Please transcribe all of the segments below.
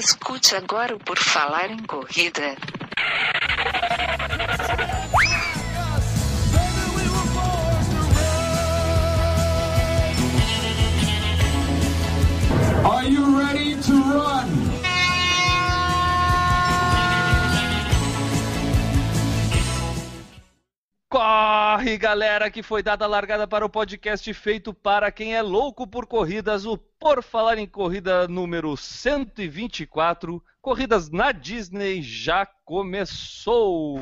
Escute agora o Por Falar em Corrida. Are you ready Corre, galera, que foi dada a largada para o podcast feito para quem é louco por corridas, o Por Falar em Corrida número 124. Corridas na Disney já começou!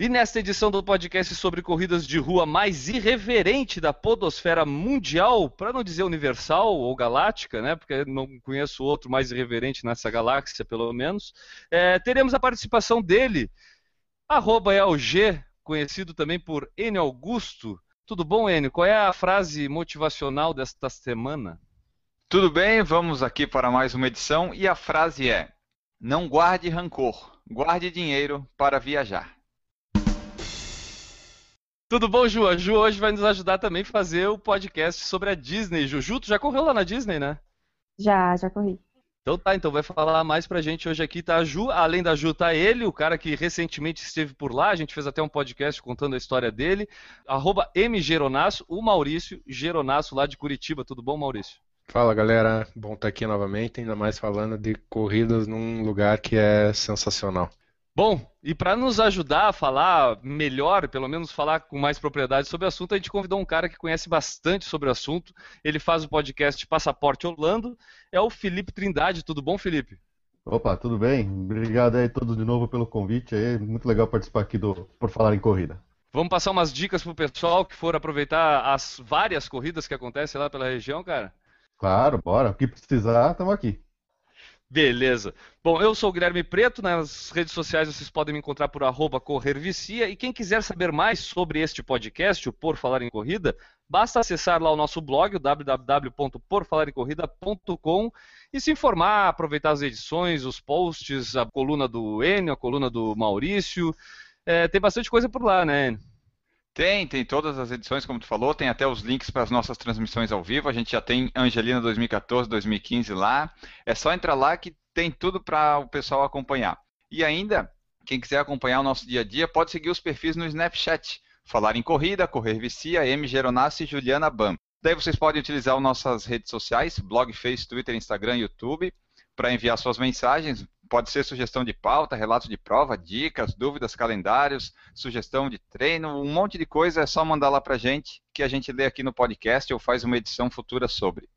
E nesta edição do podcast sobre corridas de rua mais irreverente da podosfera mundial, para não dizer universal ou galáctica, né? Porque não conheço outro mais irreverente nessa galáxia, pelo menos. É, teremos a participação dele, arroba ELG, conhecido também por N Augusto. Tudo bom, Enio? Qual é a frase motivacional desta semana? Tudo bem, vamos aqui para mais uma edição e a frase é: Não guarde rancor, guarde dinheiro para viajar. Tudo bom, Ju? A Ju hoje vai nos ajudar também a fazer o podcast sobre a Disney. Ju, tu já correu lá na Disney, né? Já, já corri. Então tá, então vai falar mais pra gente hoje aqui, tá a Ju, além da Ju tá ele, o cara que recentemente esteve por lá, a gente fez até um podcast contando a história dele, arroba mgeronasso, o Maurício Geronasso lá de Curitiba, tudo bom Maurício? Fala galera, bom estar aqui novamente, ainda mais falando de corridas num lugar que é sensacional. Bom, e para nos ajudar a falar melhor, pelo menos falar com mais propriedade sobre o assunto, a gente convidou um cara que conhece bastante sobre o assunto. Ele faz o podcast Passaporte Orlando, é o Felipe Trindade. Tudo bom, Felipe? Opa, tudo bem? Obrigado aí todos de novo pelo convite. É muito legal participar aqui do Por Falar em Corrida. Vamos passar umas dicas pro pessoal que for aproveitar as várias corridas que acontecem lá pela região, cara? Claro, bora. O que precisar, estamos aqui. Beleza. Bom, eu sou o Guilherme Preto, nas redes sociais vocês podem me encontrar por arroba corrervicia, e quem quiser saber mais sobre este podcast, o Por Falar em Corrida, basta acessar lá o nosso blog, o www.porfalaremcorrida.com, e se informar, aproveitar as edições, os posts, a coluna do Enio, a coluna do Maurício, é, tem bastante coisa por lá, né, Enio? Tem, tem todas as edições, como tu falou, tem até os links para as nossas transmissões ao vivo. A gente já tem Angelina 2014, 2015 lá. É só entrar lá que tem tudo para o pessoal acompanhar. E ainda, quem quiser acompanhar o nosso dia a dia, pode seguir os perfis no Snapchat. Falar em Corrida, Correr Vicia, M. Geronassi e Juliana Bam. Daí vocês podem utilizar as nossas redes sociais, blog, Face, Twitter, Instagram, YouTube, para enviar suas mensagens. Pode ser sugestão de pauta, relato de prova, dicas, dúvidas, calendários, sugestão de treino, um monte de coisa. É só mandar lá para gente que a gente lê aqui no podcast ou faz uma edição futura sobre.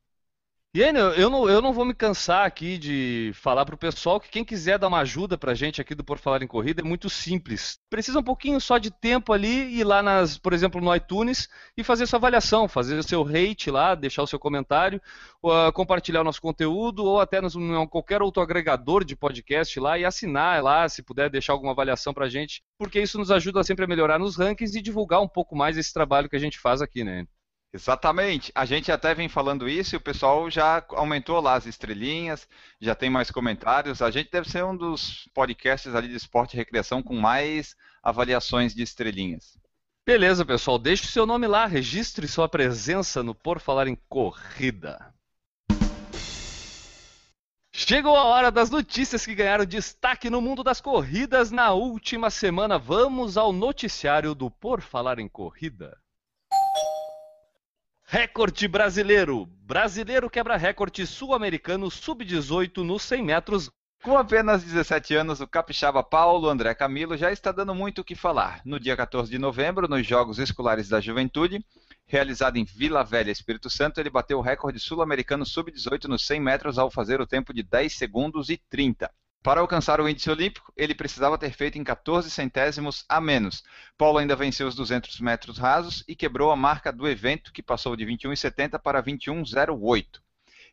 E eu não, eu não vou me cansar aqui de falar para o pessoal que quem quiser dar uma ajuda para a gente aqui do Por Falar em Corrida é muito simples. Precisa um pouquinho só de tempo ali, ir lá, nas, por exemplo, no iTunes e fazer sua avaliação, fazer o seu rate lá, deixar o seu comentário, ou, uh, compartilhar o nosso conteúdo ou até nos, qualquer outro agregador de podcast lá e assinar lá, se puder deixar alguma avaliação para a gente, porque isso nos ajuda sempre a melhorar nos rankings e divulgar um pouco mais esse trabalho que a gente faz aqui, né? Exatamente. A gente até vem falando isso e o pessoal já aumentou lá as estrelinhas, já tem mais comentários. A gente deve ser um dos podcasts ali de esporte e recreação com mais avaliações de estrelinhas. Beleza, pessoal. Deixe o seu nome lá, registre sua presença no Por Falar em Corrida. Chegou a hora das notícias que ganharam destaque no mundo das corridas na última semana. Vamos ao noticiário do Por Falar em Corrida. Recorde brasileiro. Brasileiro quebra recorde sul-americano sub-18 nos 100 metros. Com apenas 17 anos, o capixaba Paulo André Camilo já está dando muito o que falar. No dia 14 de novembro, nos Jogos Escolares da Juventude, realizado em Vila Velha, Espírito Santo, ele bateu o recorde sul-americano sub-18 nos 100 metros ao fazer o tempo de 10 segundos e 30. Para alcançar o índice olímpico, ele precisava ter feito em 14 centésimos a menos. Paulo ainda venceu os 200 metros rasos e quebrou a marca do evento, que passou de 21,70 para 21,08.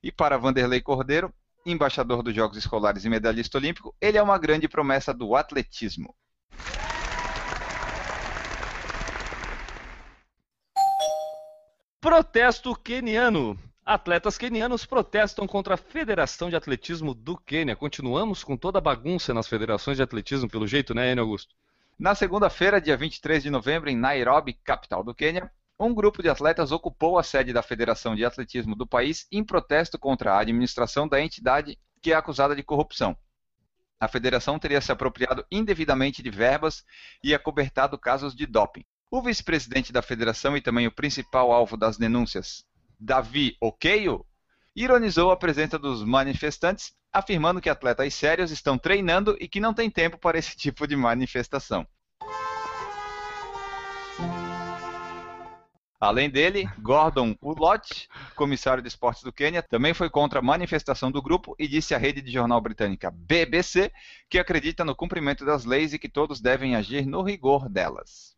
E para Vanderlei Cordeiro, embaixador dos Jogos Escolares e medalhista olímpico, ele é uma grande promessa do atletismo. Protesto queniano. Atletas quenianos protestam contra a Federação de Atletismo do Quênia. Continuamos com toda a bagunça nas federações de atletismo, pelo jeito, né, Enio Augusto? Na segunda-feira, dia 23 de novembro, em Nairobi, capital do Quênia, um grupo de atletas ocupou a sede da Federação de Atletismo do país em protesto contra a administração da entidade que é acusada de corrupção. A federação teria se apropriado indevidamente de verbas e acobertado casos de doping. O vice-presidente da federação e também o principal alvo das denúncias, Davi Okeio, ironizou a presença dos manifestantes, afirmando que atletas sérios estão treinando e que não tem tempo para esse tipo de manifestação. Além dele, Gordon Ulott, comissário de esportes do Quênia, também foi contra a manifestação do grupo e disse à rede de jornal britânica BBC que acredita no cumprimento das leis e que todos devem agir no rigor delas.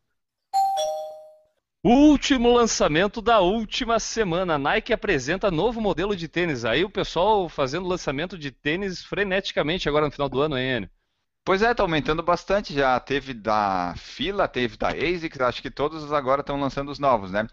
Último lançamento da última semana. Nike apresenta novo modelo de tênis. Aí o pessoal fazendo lançamento de tênis freneticamente agora no final do ano, hein, Enio? Pois é, tá aumentando bastante. Já teve da Fila, teve da ASICS, acho que todos agora estão lançando os novos, né?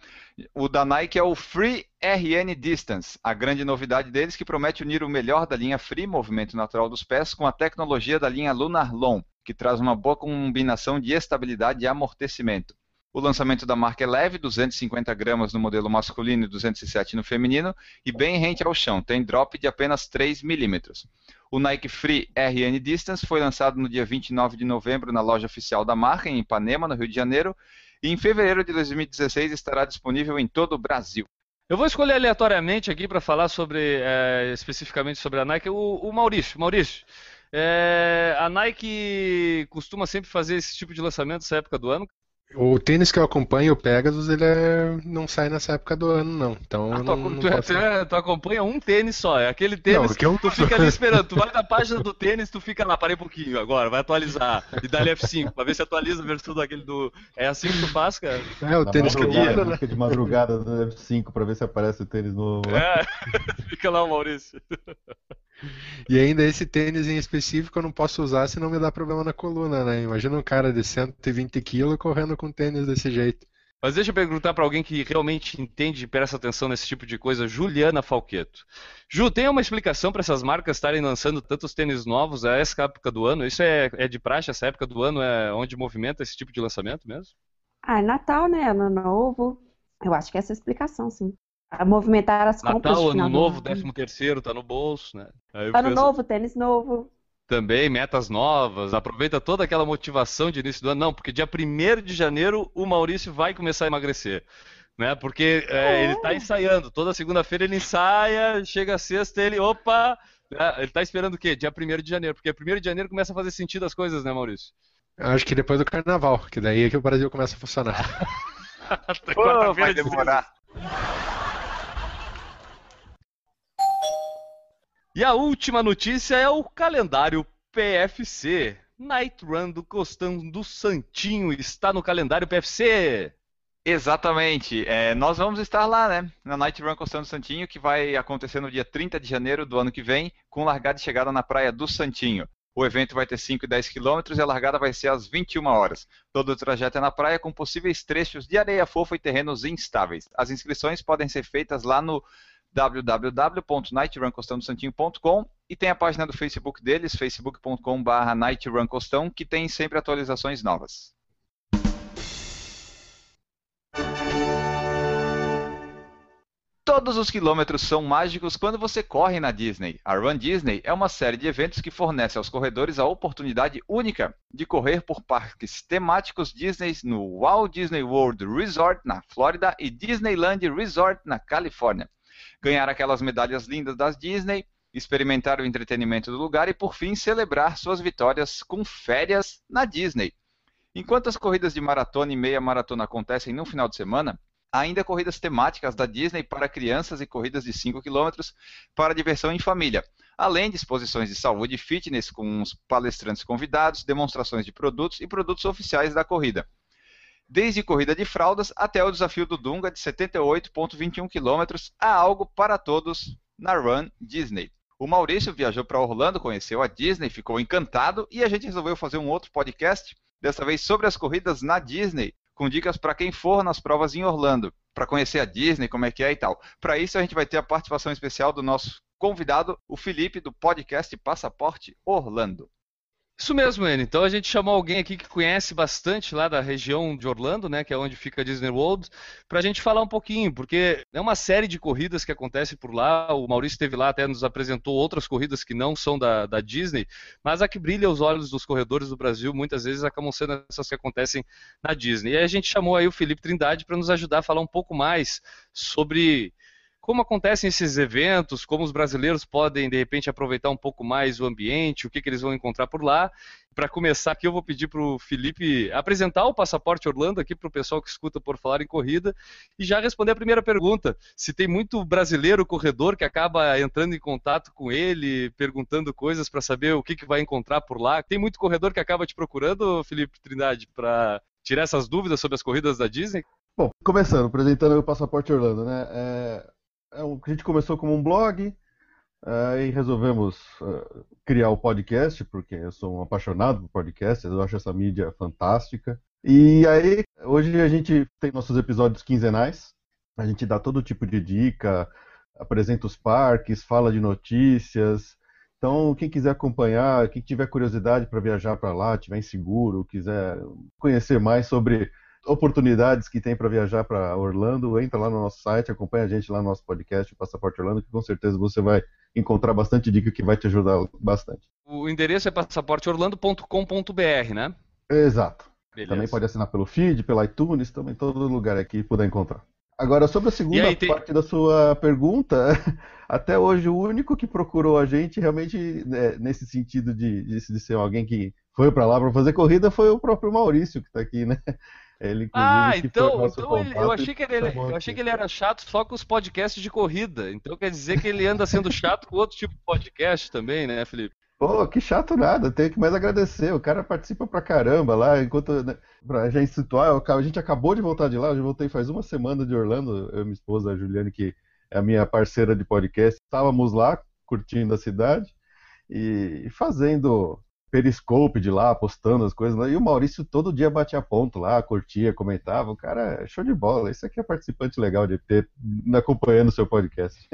O da Nike é o Free RN Distance, a grande novidade deles que promete unir o melhor da linha Free, movimento natural dos pés, com a tecnologia da linha Lunar Long, que traz uma boa combinação de estabilidade e amortecimento. O lançamento da marca é leve, 250 gramas no modelo masculino e 207 no feminino, e bem rente ao chão, tem drop de apenas 3 milímetros. O Nike Free RN Distance foi lançado no dia 29 de novembro na loja oficial da marca, em Ipanema, no Rio de Janeiro, e em fevereiro de 2016 estará disponível em todo o Brasil. Eu vou escolher aleatoriamente aqui para falar sobre é, especificamente sobre a Nike o, o Maurício. Maurício, é, a Nike costuma sempre fazer esse tipo de lançamento nessa época do ano. O tênis que eu acompanho, o Pegasus, ele é... não sai nessa época do ano, não. Então Ah, tu, não, tu- posso- tu- tu acompanha um tênis só, é aquele tênis Não, que eu- tu fica ali esperando, tu vai na página do tênis, tu fica lá, parei um pouquinho agora, vai atualizar, e dá F5, pra ver se atualiza a versão daquele do... É assim que tu faz, cara? É, o Na tênis que eu uso, né? de madrugada no F5 pra ver se aparece o tênis novo. lá. É, fica lá o Maurício. E ainda esse tênis em específico eu não posso usar se não me dá problema na coluna, né? Imagina um cara de 120 kg correndo com tênis desse jeito. Mas deixa eu perguntar pra alguém que realmente entende e presta atenção nesse tipo de coisa, Juliana Falqueto. Ju, tem uma explicação para essas marcas estarem lançando tantos tênis novos a essa época do ano? Isso é, é de praxe, essa época do ano é onde movimenta esse tipo de lançamento mesmo? Ah, é Natal, né? Ano novo. Eu acho que essa é a explicação, sim. A movimentar as compras Natal, ano novo, ano. décimo terceiro, tá no bolso, né? Ano penso- novo, tênis novo. Também, metas novas, aproveita toda aquela motivação de início do ano. Não, porque dia 1 de janeiro o Maurício vai começar a emagrecer. Né? Porque é, ele está ensaiando. Toda segunda-feira ele ensaia, chega a sexta ele, opa! né? Ele está esperando o quê? Dia 1 de janeiro. Porque 1 de janeiro começa a fazer sentido as coisas, né, Maurício? Acho que depois do carnaval, que daí é que o Brasil começa a funcionar. Pô, vai de demorar. E a última notícia é o calendário PFC. Night Run do Costão do Santinho está no calendário PFC. Exatamente. É, nós vamos estar lá, né? Na Night Run Costando Santinho, que vai acontecer no dia 30 de janeiro do ano que vem, com largada e chegada na praia do Santinho. O evento vai ter 5 e 10 quilômetros e a largada vai ser às 21 horas. Todo o trajeto é na praia com possíveis trechos de areia fofa e terrenos instáveis. As inscrições podem ser feitas lá no www.nightruncostandosantinho.com e tem a página do Facebook deles, facebook.com.br nightrun que tem sempre atualizações novas. Todos os quilômetros são mágicos quando você corre na Disney. A Run Disney é uma série de eventos que fornece aos corredores a oportunidade única de correr por parques temáticos Disney no Walt Disney World Resort na Flórida e Disneyland Resort na Califórnia. Ganhar aquelas medalhas lindas das Disney, experimentar o entretenimento do lugar e, por fim, celebrar suas vitórias com férias na Disney. Enquanto as corridas de maratona e meia maratona acontecem no final de semana, ainda corridas temáticas da Disney para crianças e corridas de 5 km para diversão em família, além de exposições de saúde e fitness com os palestrantes convidados, demonstrações de produtos e produtos oficiais da corrida. Desde corrida de fraldas até o desafio do Dunga de 78,21 km, há algo para todos na Run Disney. O Maurício viajou para Orlando, conheceu a Disney, ficou encantado e a gente resolveu fazer um outro podcast, dessa vez sobre as corridas na Disney, com dicas para quem for nas provas em Orlando, para conhecer a Disney, como é que é e tal. Para isso a gente vai ter a participação especial do nosso convidado, o Felipe do podcast Passaporte Orlando. Isso mesmo, Enio. Então a gente chamou alguém aqui que conhece bastante lá da região de Orlando, né, que é onde fica a Disney World, para a gente falar um pouquinho, porque é uma série de corridas que acontece por lá. O Maurício esteve lá, até nos apresentou outras corridas que não são da, da Disney, mas a que brilha os olhos dos corredores do Brasil muitas vezes acabam sendo essas que acontecem na Disney. E a gente chamou aí o Felipe Trindade para nos ajudar a falar um pouco mais sobre como acontecem esses eventos, como os brasileiros podem, de repente, aproveitar um pouco mais o ambiente, o que, que eles vão encontrar por lá. Para começar aqui, eu vou pedir para o Felipe apresentar o Passaporte Orlando aqui para o pessoal que escuta por falar em corrida e já responder a primeira pergunta. Se tem muito brasileiro corredor que acaba entrando em contato com ele, perguntando coisas para saber o que, que vai encontrar por lá. Tem muito corredor que acaba te procurando, Felipe Trindade, para tirar essas dúvidas sobre as corridas da Disney? Bom, começando, apresentando o Passaporte Orlando, né? É, a gente começou como um blog, aí resolvemos uh, criar o podcast, porque eu sou um apaixonado por podcast, eu acho essa mídia fantástica. E aí, hoje a gente tem nossos episódios quinzenais, a gente dá todo tipo de dica, apresenta os parques, fala de notícias. Então, quem quiser acompanhar, quem tiver curiosidade para viajar para lá, tiver inseguro, quiser conhecer mais sobre oportunidades que tem para viajar para Orlando, entra lá no nosso site, acompanha a gente lá no nosso podcast, o Passaporte Orlando, que com certeza você vai encontrar bastante dica que vai te ajudar bastante. O endereço é passaporteorlando.com.br, né? Exato. Beleza. Também pode assinar pelo feed, pelo iTunes, também todo lugar aqui puder encontrar. Agora, sobre a segunda aí, tem... parte da sua pergunta, até hoje o único que procurou a gente realmente né, nesse sentido de, de, de ser alguém que foi para lá para fazer corrida foi o próprio Maurício que está aqui, né? Ele, ah, então, então ele, eu, achei que ele, eu achei que ele era chato só com os podcasts de corrida. Então quer dizer que ele anda sendo chato com outro tipo de podcast também, né, Felipe? Pô, que chato nada, tenho que mais agradecer. O cara participa pra caramba lá, enquanto. Né, pra gente situar, a gente acabou de voltar de lá, eu já voltei faz uma semana de Orlando, eu e minha esposa, a Juliane, que é a minha parceira de podcast, estávamos lá curtindo a cidade e fazendo Periscope de lá, postando as coisas lá. E o Maurício todo dia batia ponto lá, curtia, comentava. O cara, show de bola. Isso aqui é participante legal de ter acompanhando o seu podcast.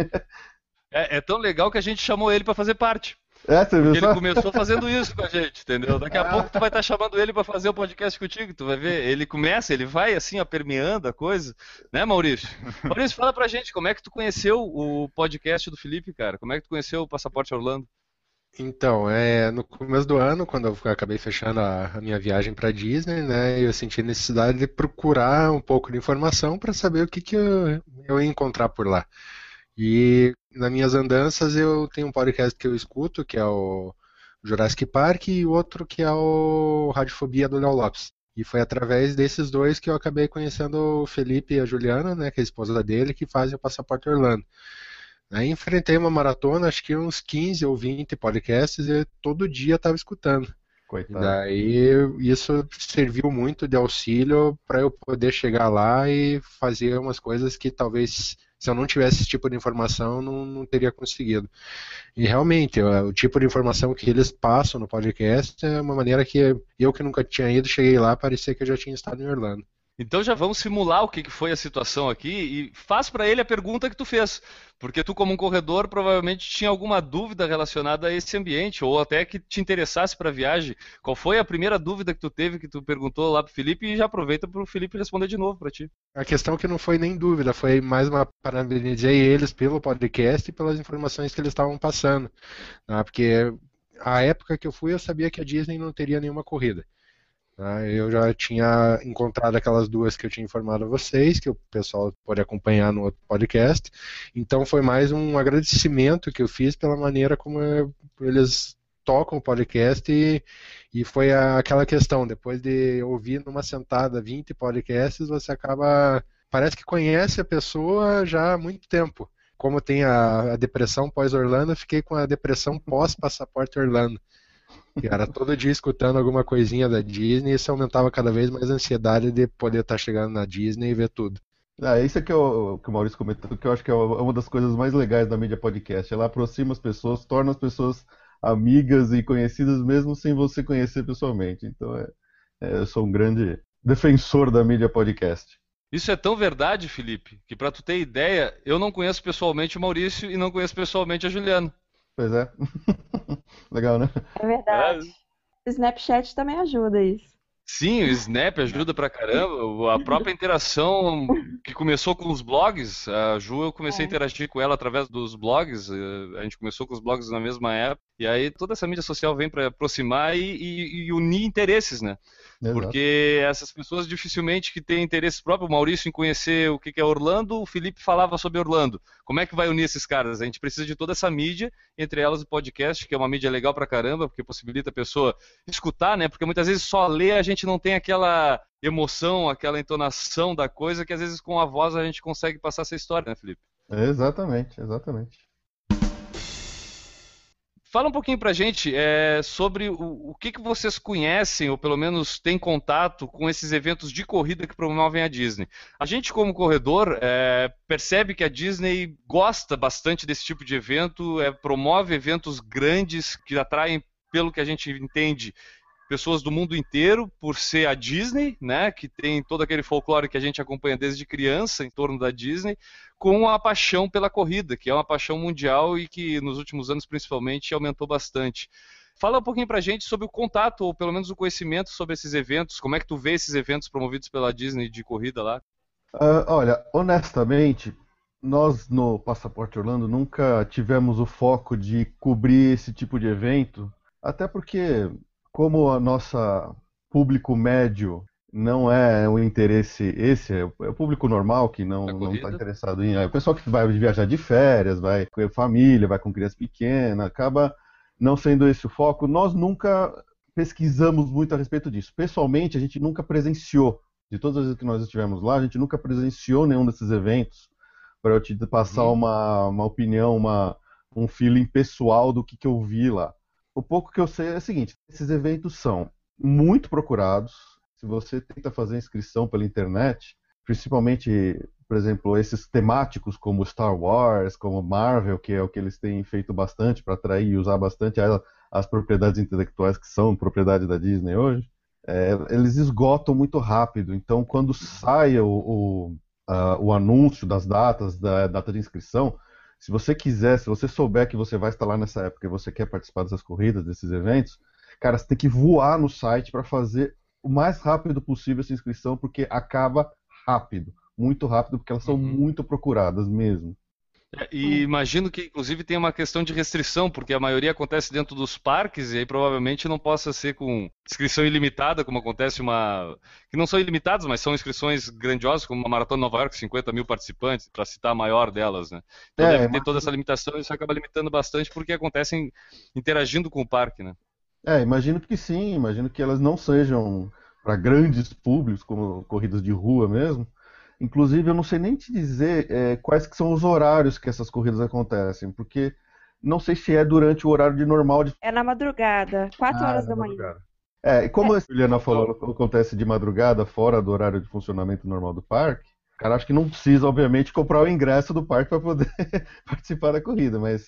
É, é, tão legal que a gente chamou ele para fazer parte. É, você viu Porque ele começou fazendo isso com a gente, entendeu? Daqui a ah. pouco tu vai estar tá chamando ele para fazer o podcast contigo, tu vai ver. Ele começa, ele vai assim, ó, permeando a coisa, né, Maurício? Maurício, fala pra gente, como é que tu conheceu o podcast do Felipe, cara? Como é que tu conheceu o Passaporte Orlando? Então, é, no começo do ano, quando eu acabei fechando a, a minha viagem para Disney, né, eu senti necessidade de procurar um pouco de informação para saber o que, que eu, eu, ia encontrar por lá. E nas minhas andanças eu tenho um podcast que eu escuto, que é o Jurassic Park, e outro que é o Radiofobia do Léo Lopes. E foi através desses dois que eu acabei conhecendo o Felipe e a Juliana, né, que é a esposa dele, que fazem o Passaporte Orlando. Aí enfrentei uma maratona, acho que uns 15 ou 20 podcasts e todo dia estava escutando. Coitado. Daí isso serviu muito de auxílio para eu poder chegar lá e fazer umas coisas que talvez se eu não tivesse esse tipo de informação não, não teria conseguido. E realmente o tipo de informação que eles passam no podcast é uma maneira que eu que nunca tinha ido cheguei lá parecia que eu já tinha estado em Orlando. Então já vamos simular o que foi a situação aqui e faz para ele a pergunta que tu fez, porque tu como um corredor provavelmente tinha alguma dúvida relacionada a esse ambiente ou até que te interessasse para a viagem. Qual foi a primeira dúvida que tu teve que tu perguntou lá pro Felipe e já aproveita para o Felipe responder de novo para ti. A questão é que não foi nem dúvida, foi mais uma parabenizei eles pelo podcast e pelas informações que eles estavam passando, né? porque a época que eu fui eu sabia que a Disney não teria nenhuma corrida. Né? Eu já tinha encontrado aquelas duas que eu tinha informado a vocês, que o pessoal pode acompanhar no outro podcast. Então foi mais um agradecimento que eu fiz pela maneira como eles tocam o podcast e, e foi aquela questão, depois de ouvir numa sentada 20 podcasts, você acaba. Parece que conhece a pessoa já há muito tempo. Como tem a, a depressão pós-Orlando, fiquei com a depressão pós-passaporte Orlando. Cara, todo dia escutando alguma coisinha da Disney, isso aumentava cada vez mais a ansiedade de poder estar tá chegando na Disney e ver tudo. Ah, isso é que, eu, que o Maurício comentou, que eu acho que é uma das coisas mais legais da mídia podcast. Ela aproxima as pessoas, torna as pessoas amigas e conhecidas mesmo sem você conhecer pessoalmente. Então, é, é, eu sou um grande defensor da mídia podcast. Isso é tão verdade, Felipe, que para tu ter ideia, eu não conheço pessoalmente o Maurício e não conheço pessoalmente a Juliana. Pois é. Legal, né? É verdade. Snapchat também ajuda isso. Sim, o Snap ajuda pra caramba. A própria interação que começou com os blogs, a Ju, eu comecei a É. interagir com ela através dos blogs. eh, A gente começou com os blogs na mesma época. E aí toda essa mídia social vem para aproximar e, e- e unir interesses, né? Exato. Porque essas pessoas dificilmente que têm interesse próprio, o Maurício em conhecer o que é Orlando, o Felipe falava sobre Orlando. Como é que vai unir esses caras? A gente precisa de toda essa mídia, entre elas o podcast, que é uma mídia legal pra caramba, porque possibilita a pessoa escutar, né? Porque muitas vezes só ler a gente não tem aquela emoção, aquela entonação da coisa que às vezes com a voz a gente consegue passar essa história, né, Felipe? Exatamente, exatamente. Fala um pouquinho pra gente é, sobre o, o que, que vocês conhecem, ou pelo menos têm contato com esses eventos de corrida que promovem a Disney. A gente, como corredor, é, percebe que a Disney gosta bastante desse tipo de evento, é, promove eventos grandes que atraem, pelo que a gente entende, pessoas do mundo inteiro, por ser a Disney, né, que tem todo aquele folclore que a gente acompanha desde criança em torno da Disney, com a paixão pela corrida, que é uma paixão mundial e que nos últimos anos principalmente aumentou bastante. Fala um pouquinho pra gente sobre o contato, ou pelo menos o conhecimento sobre esses eventos, como é que tu vê esses eventos promovidos pela Disney de corrida lá? Ah, olha, honestamente, nós no Passaporte Orlando nunca tivemos o foco de cobrir esse tipo de evento, até porque, como a nossa público médio não é o interesse, esse é o é o público normal que não está interessado em. É o pessoal que vai viajar de férias, vai com família, vai com criança pequena, acaba não sendo esse o foco. Nós nunca pesquisamos muito a respeito disso. Pessoalmente, a gente nunca presenciou de todas as vezes que nós estivemos lá, a gente nunca presenciou nenhum desses eventos para eu te passar Uhum. uma, uma opinião, uma, um feeling pessoal do que, que eu vi lá. O pouco que eu sei é o seguinte: esses eventos são muito procurados. Se você tenta fazer inscrição pela internet, principalmente, por exemplo, esses temáticos como Star Wars, como Marvel, que é o que eles têm feito bastante para atrair e usar bastante as, as propriedades intelectuais que são propriedade da Disney hoje é, eles esgotam muito rápido. Então, quando sai o, o, o anúncio das datas, da data de inscrição, se você quiser, se você souber que você vai estar lá nessa época e você quer participar dessas corridas, desses eventos, cara, você tem que voar no site para fazer o mais rápido possível essa inscrição, porque acaba rápido, muito rápido, porque elas são Uhum. muito procuradas mesmo. E imagino que, inclusive, tem uma questão de restrição, porque a maioria acontece dentro dos parques, e aí provavelmente não possa ser com inscrição ilimitada, como acontece uma. que não são ilimitadas, mas são inscrições grandiosas, como uma Maratona Nova York, 50 mil participantes, para citar a maior delas, né? Então É, deve ter toda essa limitação e isso acaba limitando bastante porque acontecem interagindo com o parque, né? É, imagino que sim, imagino que elas não sejam para grandes públicos, como corridas de rua mesmo. Inclusive, eu não sei nem te dizer é, quais que são os horários que essas corridas acontecem, porque não sei se é durante o horário de normal de É na madrugada, 4 Ah, horas na da manhã. madrugada. É, e como a Juliana falou, acontece de madrugada, fora do horário de funcionamento normal do parque, cara, acho que não precisa, obviamente, comprar o ingresso do parque para poder participar da corrida, mas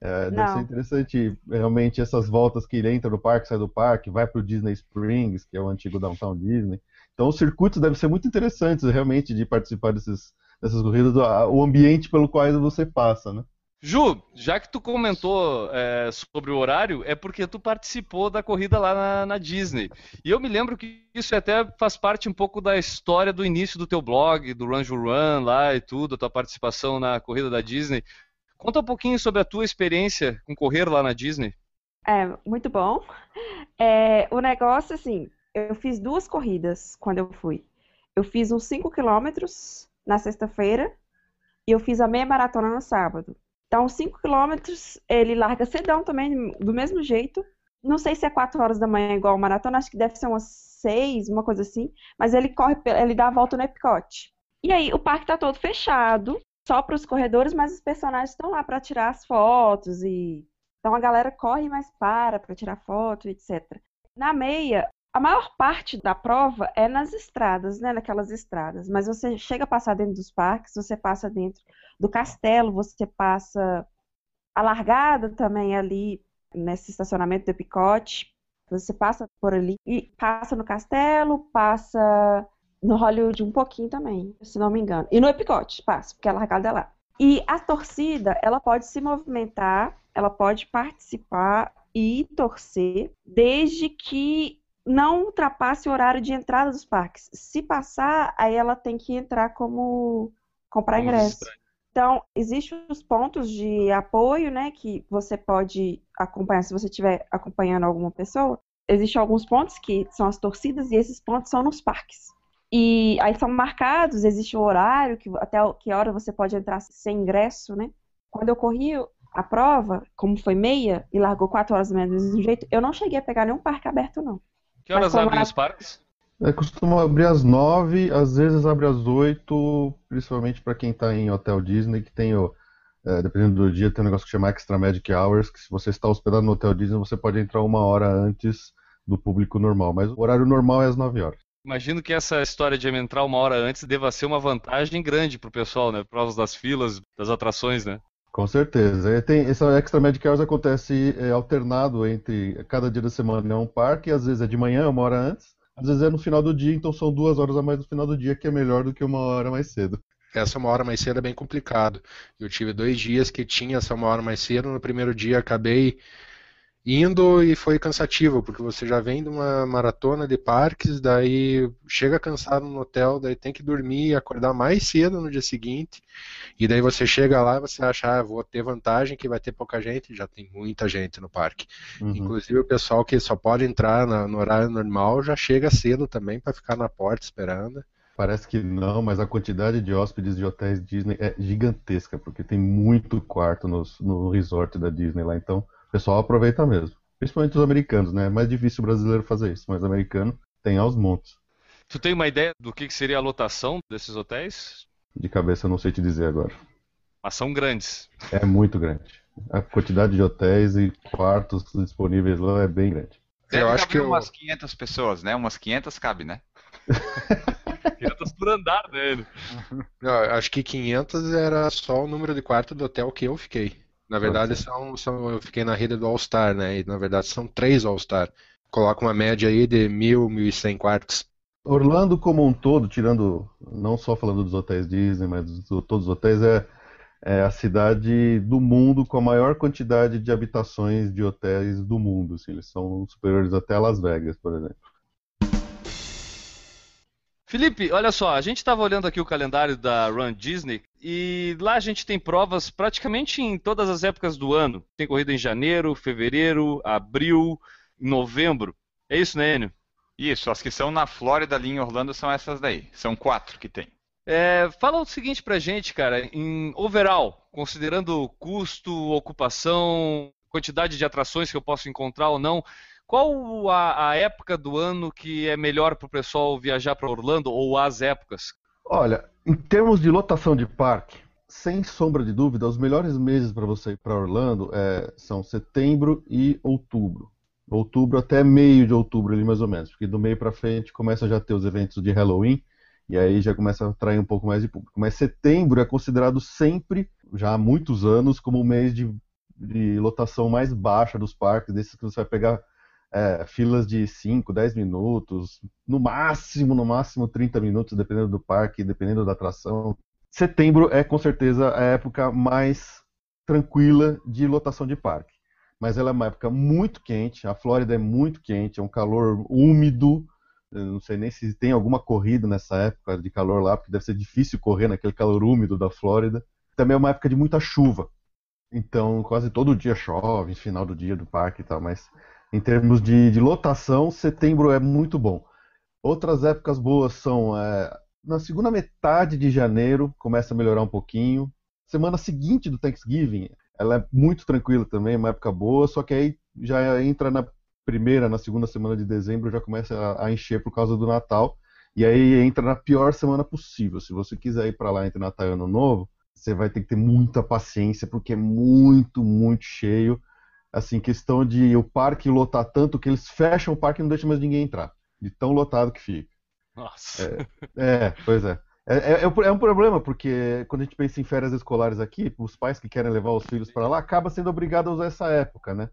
é, deve ser interessante realmente essas voltas que ele entra no parque, sai do parque, vai para o Disney Springs, que é o antigo Downtown Disney. Então, os circuitos devem ser muito interessantes, realmente, de participar desses, dessas corridas, o- ambiente pelo qual você passa, né? Ju, já que tu comentou é, sobre o horário, é porque tu participou da corrida lá na, na Disney. E eu me lembro que isso até faz parte um pouco da história do início do teu blog, do Run Ju Run lá e tudo, a tua participação na corrida da Disney. Conta um pouquinho sobre a tua experiência com correr lá na Disney. É, muito bom. É, o negócio, assim, eu fiz duas corridas quando eu fui. Eu fiz uns 5 quilômetros na sexta-feira e eu fiz a meia maratona no sábado. Então, 5 quilômetros, ele larga cedão também, do mesmo jeito. Não sei se é 4 horas da manhã igual a maratona, acho que deve ser umas 6, uma coisa assim. Mas ele corre, ele dá a volta no Epicote. E aí, o parque tá todo fechado, só para os corredores, mas os personagens estão lá para tirar as fotos e então a galera corre, mas para para tirar foto, etc. Na meia, a maior parte da prova é nas estradas, né? Naquelas estradas. Mas você chega a passar dentro dos parques, você passa dentro do castelo, você passa a largada também ali nesse estacionamento do Epicote. Você passa por ali e passa no castelo, passa no Hollywood um pouquinho também, se não me engano. E no Epicote passa, porque a largada é lá. E a torcida, ela pode se movimentar, ela pode participar ir torcer, desde que não ultrapasse o horário de entrada dos parques. Se passar, aí ela tem que entrar como comprar Como ingresso. visitante. Então, existem os pontos de apoio, né, que você pode acompanhar se você estiver acompanhando alguma pessoa. Existem alguns pontos que são as torcidas e esses pontos são nos parques. E aí são marcados, existe o horário, que, até que hora você pode entrar sem ingresso, né? Quando eu corri a prova, como foi meia e largou 4 horas meia do jeito, eu não cheguei a pegar nenhum parque aberto, não. Que horas abrem os parques? É, costuma abrir às nove, às vezes abre às oito, principalmente para quem está em hotel Disney, que tem o, é, dependendo do dia, tem um negócio que chama Extra Magic Hours, que se você está hospedado no hotel Disney, você pode entrar uma hora antes do público normal, mas o horário normal é às nove horas. Imagino que essa história de entrar uma hora antes deva ser uma vantagem grande pro pessoal, né? Provas das filas, das atrações, né? Com certeza. E Tem, essa Extra Magic Hours acontece é, alternado entre cada dia da semana é um parque, às vezes é de manhã, uma hora antes, às vezes é no final do dia, então são duas horas a mais no final do dia, que é melhor do que uma hora mais cedo. Essa uma hora mais cedo é bem complicado. Eu tive dois dias que tinha essa uma hora mais cedo. No primeiro dia acabei indo e foi cansativo, porque você já vem de uma maratona de parques, daí chega cansado no hotel, daí tem que dormir e acordar mais cedo no dia seguinte. E daí você chega lá e você acha, ah, vou ter vantagem que vai ter pouca gente, já tem muita gente no parque. Uhum. Inclusive o pessoal que só pode entrar na- no horário normal já chega cedo também para ficar na porta esperando. Parece que não, mas a quantidade de hóspedes de hotéis Disney é gigantesca, porque tem muito quarto nos- no resort da Disney lá, então o pessoal aproveita mesmo. Principalmente os americanos, né? É mais difícil o brasileiro fazer isso, mas o americano tem aos montes. Tu tem uma ideia do que seria a lotação desses hotéis? De cabeça eu não sei te dizer agora. Mas são grandes. É muito grande. A quantidade de hotéis e quartos disponíveis lá é bem grande. Deve Eu acho caber que eu- umas 500 pessoas, né? Umas 500 cabe, né? 500 por andar, né? Eu acho que 500 era só o número de quarto do hotel que eu fiquei. Na verdade, são, são, eu fiquei na rede do All Star, né? E na verdade são três All Star. Coloca uma média aí de 1.000, 1.100 quartos. Orlando como um todo, tirando, não só falando dos hotéis Disney, mas de todos os hotéis, é, é a cidade do mundo com a maior quantidade de habitações de hotéis do mundo. Assim, eles são superiores até a Las Vegas, por exemplo. Felipe, olha só, a gente estava olhando aqui o calendário da Run Disney e lá a gente tem provas praticamente em todas as épocas do ano. Tem corrida em janeiro, fevereiro, abril, novembro. É isso, né, Enio? Isso, as que são na Flórida ali em Orlando são essas daí. São quatro que tem. É, fala o seguinte pra gente, cara, em overall, considerando custo, ocupação, quantidade de atrações que eu posso encontrar ou não, qual a, a época do ano que é melhor pro pessoal viajar para Orlando ou as épocas? Olha, em termos de lotação de parque, sem sombra de dúvida, os melhores meses para você ir para Orlando é, são setembro e outubro. Outubro até meio de outubro ali mais ou menos, porque do meio para frente começa já a ter os eventos de Halloween e aí já começa a atrair um pouco mais de público. Mas setembro é considerado sempre, já há muitos anos, como o mês de, de lotação mais baixa dos parques, desses que você vai pegar é, filas de 5, 10 minutos, no máximo, no máximo 30 minutos, dependendo do parque, dependendo da atração. Setembro é com certeza a época mais tranquila de lotação de parque. Mas ela é uma época muito quente, a Flórida é muito quente, é um calor úmido. Eu não sei nem se tem alguma corrida nessa época de calor lá, porque deve ser difícil correr naquele calor úmido da Flórida. Também é uma época de muita chuva. Então, quase todo dia chove, final do dia do parque e tal, mas em termos de, de lotação, setembro é muito bom. Outras épocas boas são é, na segunda metade de janeiro, começa a melhorar um pouquinho. Semana seguinte do Thanksgiving, ela é muito tranquila também, é uma época boa, só que aí já entra na primeira, na segunda semana de dezembro, já começa a, a encher por causa do Natal. E aí entra na pior semana possível. Se você quiser ir para lá entre Natal e Ano Novo, você vai ter que ter muita paciência, porque é muito, muito cheio. Assim, questão de o parque lotar tanto que eles fecham o parque e não deixam mais ninguém entrar. De tão lotado que fica. Nossa. É, pois é. É, é, é um problema, porque quando a gente pensa em férias escolares aqui, os pais que querem levar os filhos para lá acabam sendo obrigados a usar essa época, né?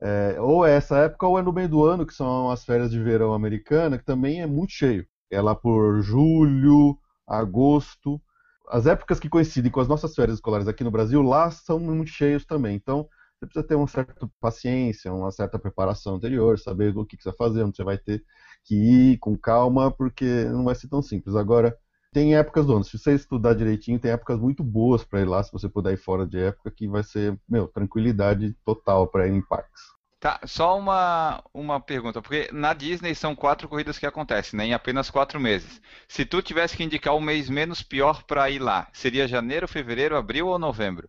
É, ou é essa época ou é no meio do ano, que são as férias de verão americana, que também é muito cheio. É lá por julho, agosto. As épocas que coincidem com as nossas férias escolares aqui no Brasil, lá são muito cheios também. Então, você precisa ter uma certa paciência, uma certa preparação anterior, saber o que, você vai fazer, onde você vai ter que ir com calma, porque não vai ser tão simples. Agora, tem épocas do ano, se você estudar direitinho, tem épocas muito boas para ir lá, se você puder ir fora de época, que vai ser, meu, tranquilidade total para ir em parques. Tá, só uma, uma pergunta, porque na Disney são quatro corridas que acontecem, né, em apenas quatro meses. Se tu tivesse que indicar o mês menos pior para ir lá, seria janeiro, fevereiro, abril ou novembro?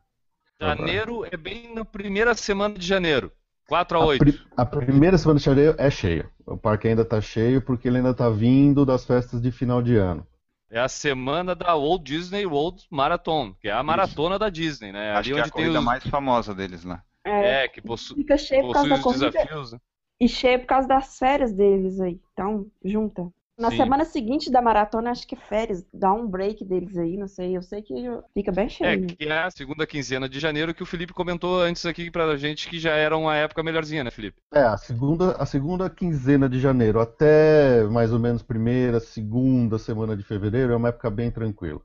Janeiro é bem na primeira semana de janeiro. 4 a A, 8. pri- a primeira semana de janeiro é cheia. O parque ainda está cheio porque ele ainda está vindo das festas de final de ano. É a semana da Walt Disney World Marathon, que é a maratona da Disney, né? Acho Ali que é a corrida os... mais famosa deles lá. É, É, que possu... fica cheio por causa possui da os corrida desafios. né? e cheio por causa das férias deles aí. Então, junta. Na Sim. semana seguinte da maratona, acho que é férias, dá um break deles aí, não sei. Eu sei que fica bem É, cheio. que é a segunda quinzena de janeiro que o Felipe comentou antes aqui pra gente que já era uma época melhorzinha, né, Felipe? É, a segunda, a segunda quinzena de janeiro até mais ou menos primeira, segunda semana de fevereiro é uma época bem tranquila.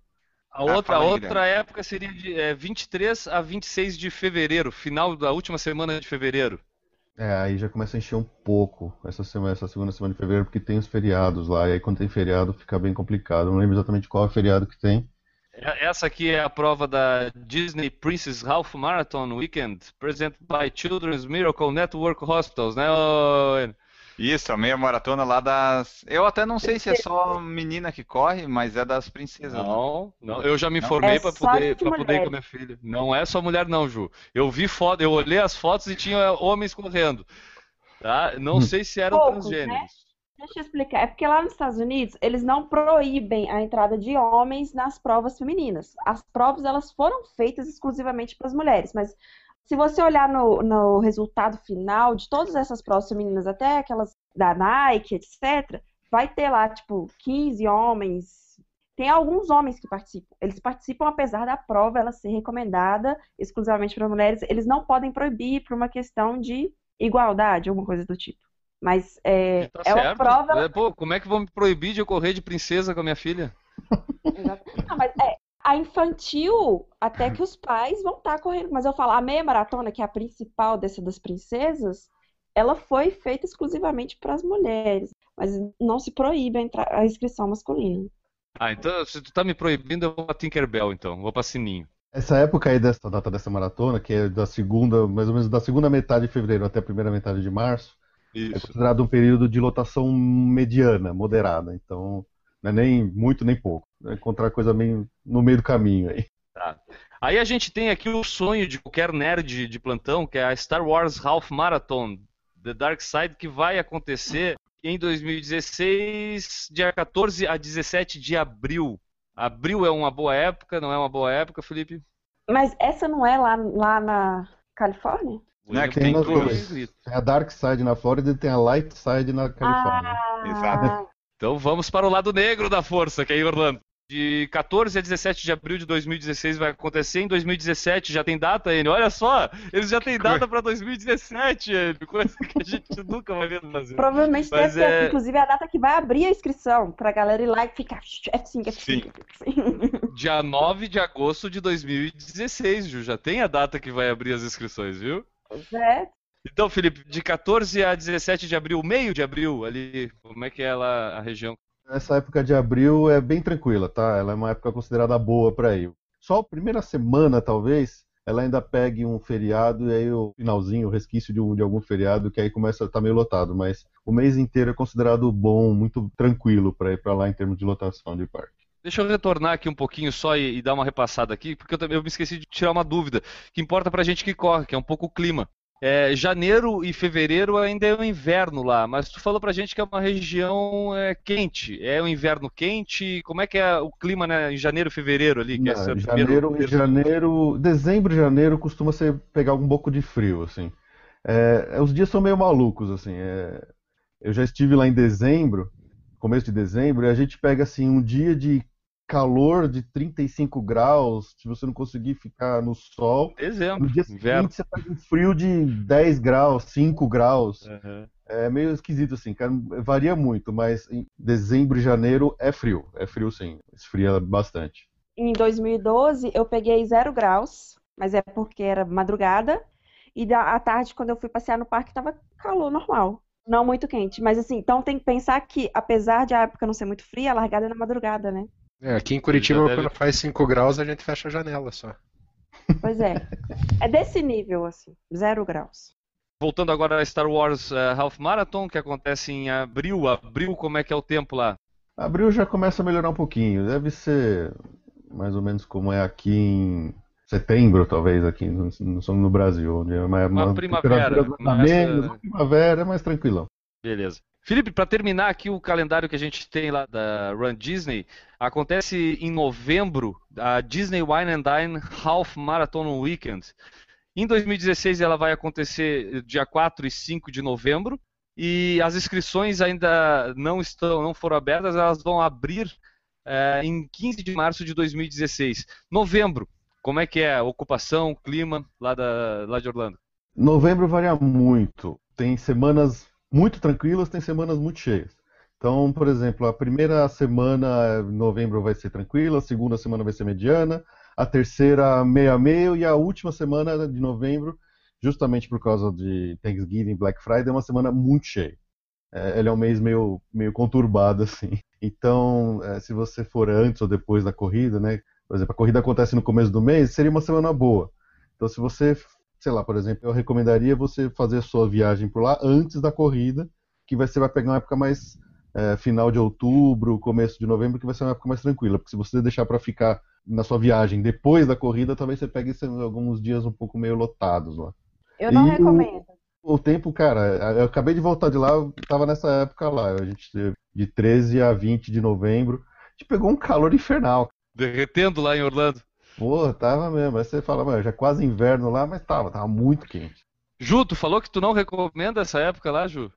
A Ah, outra, a outra época seria de é, 23 a 26 de fevereiro, final da última semana de fevereiro. É, aí já começa a encher um pouco essa semana, essa segunda semana de fevereiro, porque tem os feriados lá, e aí quando tem feriado fica bem complicado. Não lembro exatamente qual é o feriado que tem. É- Essa aqui é a prova da Disney Princess Half Marathon Weekend, presented by Children's Miracle Network Hospitals, né? Enio? Isso, a meia maratona lá das. Eu até não sei se é só menina que corre, mas é das princesas. né? Não, não, eu já me informei É para poder, pra poder ir com minha filha. Não é só mulher não, Ju. Eu vi foto, eu olhei as fotos e tinha homens correndo. Tá? Não sei se eram Poucos, transgêneros. Deixa eu explicar. É porque lá nos Estados Unidos, eles não proíbem a entrada de homens nas provas femininas. As provas, elas foram feitas exclusivamente para as mulheres, mas se você olhar no, no resultado final de todas essas provas femininas, até aquelas da Nike, etc., vai ter lá, tipo, 15 homens. Tem alguns homens que participam. Eles participam apesar da prova ela ser recomendada exclusivamente para mulheres. Eles não podem proibir por uma questão de igualdade, alguma coisa do tipo. Mas é, Tá é uma prova. É, pô, como é que vão me proibir de eu correr de princesa com a minha filha? Não, mas é, a infantil, até que os pais vão estar correndo. Mas eu falo, a meia maratona, que é a principal dessa das princesas, ela foi feita exclusivamente para as mulheres. Mas não se proíbe a, a inscrição masculina. Ah, então se tu tá me proibindo, eu vou pra Tinkerbell então, vou pra Sininho. Essa época aí dessa data dessa maratona, que é da segunda, mais ou menos da segunda metade de fevereiro até a primeira metade de março, é Isso. considerado um período de lotação mediana, moderada. Então, não é nem muito nem pouco. É encontrar coisa meio no meio do caminho aí. Aí a gente tem aqui o sonho de qualquer nerd de plantão, que é a Star Wars Half Marathon, The Dark Side, que vai acontecer em 2016, dia 14 a 17 de abril. Abril é uma boa época, não é uma boa época, Felipe? Mas essa não é lá, lá na Califórnia? Né, que tem tem. Tem a Dark Side na Flórida e tem a Light Side na Califórnia. Ah, Exato. Então vamos para o lado negro da força, que é em Orlando. De 14 a 17 de abril de 2016 vai acontecer. Em 2017 já tem data, Enio. Olha só, eles já têm data para 2017, Enio. Coisa que a gente nunca vai ver no Brasil. provavelmente Mas deve ter, é- inclusive, a data que vai abrir a inscrição pra galera ir lá e ficar F5, F5, F5. Dia 9 de agosto de 2016, Ju. Já tem a data que vai abrir as inscrições, viu? É, Então, Felipe, de 14 a 17 de abril, meio de abril, ali, como é que é lá a região? Essa época de abril é bem tranquila, tá? Ela é uma época considerada boa para ir. Só a primeira semana, talvez, ela ainda pegue um feriado e aí o finalzinho, o resquício de, um- de algum feriado, que aí começa a estar meio lotado. Mas o mês inteiro é considerado bom, muito tranquilo para ir para lá em termos de lotação de parque. Deixa eu retornar aqui um pouquinho só e, e dar uma repassada aqui, porque eu, também- eu me esqueci de tirar uma dúvida, que importa pra gente que corre, que é um pouco o clima. É, janeiro e fevereiro ainda é o inverno lá, mas tu falou pra gente que é uma região é, quente. É um inverno quente? Como é que é o clima né, em janeiro e fevereiro ali? Que é Não, seu janeiro, primeiro- janeiro, dezembro e janeiro costuma ser pegar um pouco de frio, assim. É, os dias são meio malucos, assim. é, eu já estive lá em dezembro, começo de dezembro, e a gente pega assim um dia de calor de 35 graus, se você não conseguir ficar no sol. Dezembro, No dia inverno. seguinte você pega um frio de 10 graus, 5 graus. Aham. É meio esquisito assim, cara, varia muito, mas em dezembro e janeiro é frio, é frio sim, esfria bastante. Em 2012, eu peguei zero graus, mas é porque era madrugada. E da, à tarde, quando eu fui passear no parque, tava calor normal. Não muito quente. Mas assim, então tem que pensar que, apesar de a época não ser muito fria, a largada é na madrugada, né? É, aqui em Curitiba, deve- quando faz 5 graus, a gente fecha a janela só. Pois é. É desse nível, assim, zero graus. Voltando agora a Star Wars eh, Half Marathon, que acontece em abril. Abril, como é que é o tempo lá? Abril já começa a melhorar um pouquinho. Deve ser mais ou menos como é aqui em setembro, talvez, aqui no, no, no Brasil, onde é uma, Uma primavera, temperatura tá começa- menos, uma primavera é mais tranquilão. Beleza. Felipe, para terminar aqui o calendário que a gente tem lá da Run Disney, acontece em novembro a Disney Wine and Dine Half Marathon Weekend. Em 2016 ela vai acontecer dia 4 e 5 de novembro e as inscrições ainda não estão, não foram abertas, elas vão abrir eh, em 15 de março de 2016. Novembro, como é que é a ocupação, clima lá, da, lá de Orlando? Novembro varia muito. Tem semanas muito tranquilas, tem semanas muito cheias. Então, por exemplo, a primeira semana de novembro vai ser tranquila, a segunda semana vai ser mediana, a terceira meio a meio e a última semana de novembro, justamente por causa de Thanksgiving, Black Friday, é uma semana muito cheia. É, ele é um mês meio, meio conturbado, assim. Então, é, se você for antes ou depois da corrida, né? Por exemplo, a corrida acontece no começo do mês, seria uma semana boa. Então, se você, sei lá, por exemplo, eu recomendaria você fazer a sua viagem por lá antes da corrida, que você vai pegar uma época mais é, final de outubro, começo de novembro, que vai ser uma época mais tranquila. Porque se você deixar para ficar na sua viagem depois da corrida, talvez você pegue alguns dias um pouco meio lotados lá. Eu não E o- recomendo. O tempo, cara, eu acabei de voltar de lá, eu tava nessa época lá. A gente teve de 13 a 20 de novembro. A gente pegou um calor infernal. Derretendo lá em Orlando. Porra, tava mesmo. Aí você fala, mano, já é quase inverno lá, mas tava, tava muito quente. Ju, tu falou que tu não recomenda essa época lá, Ju?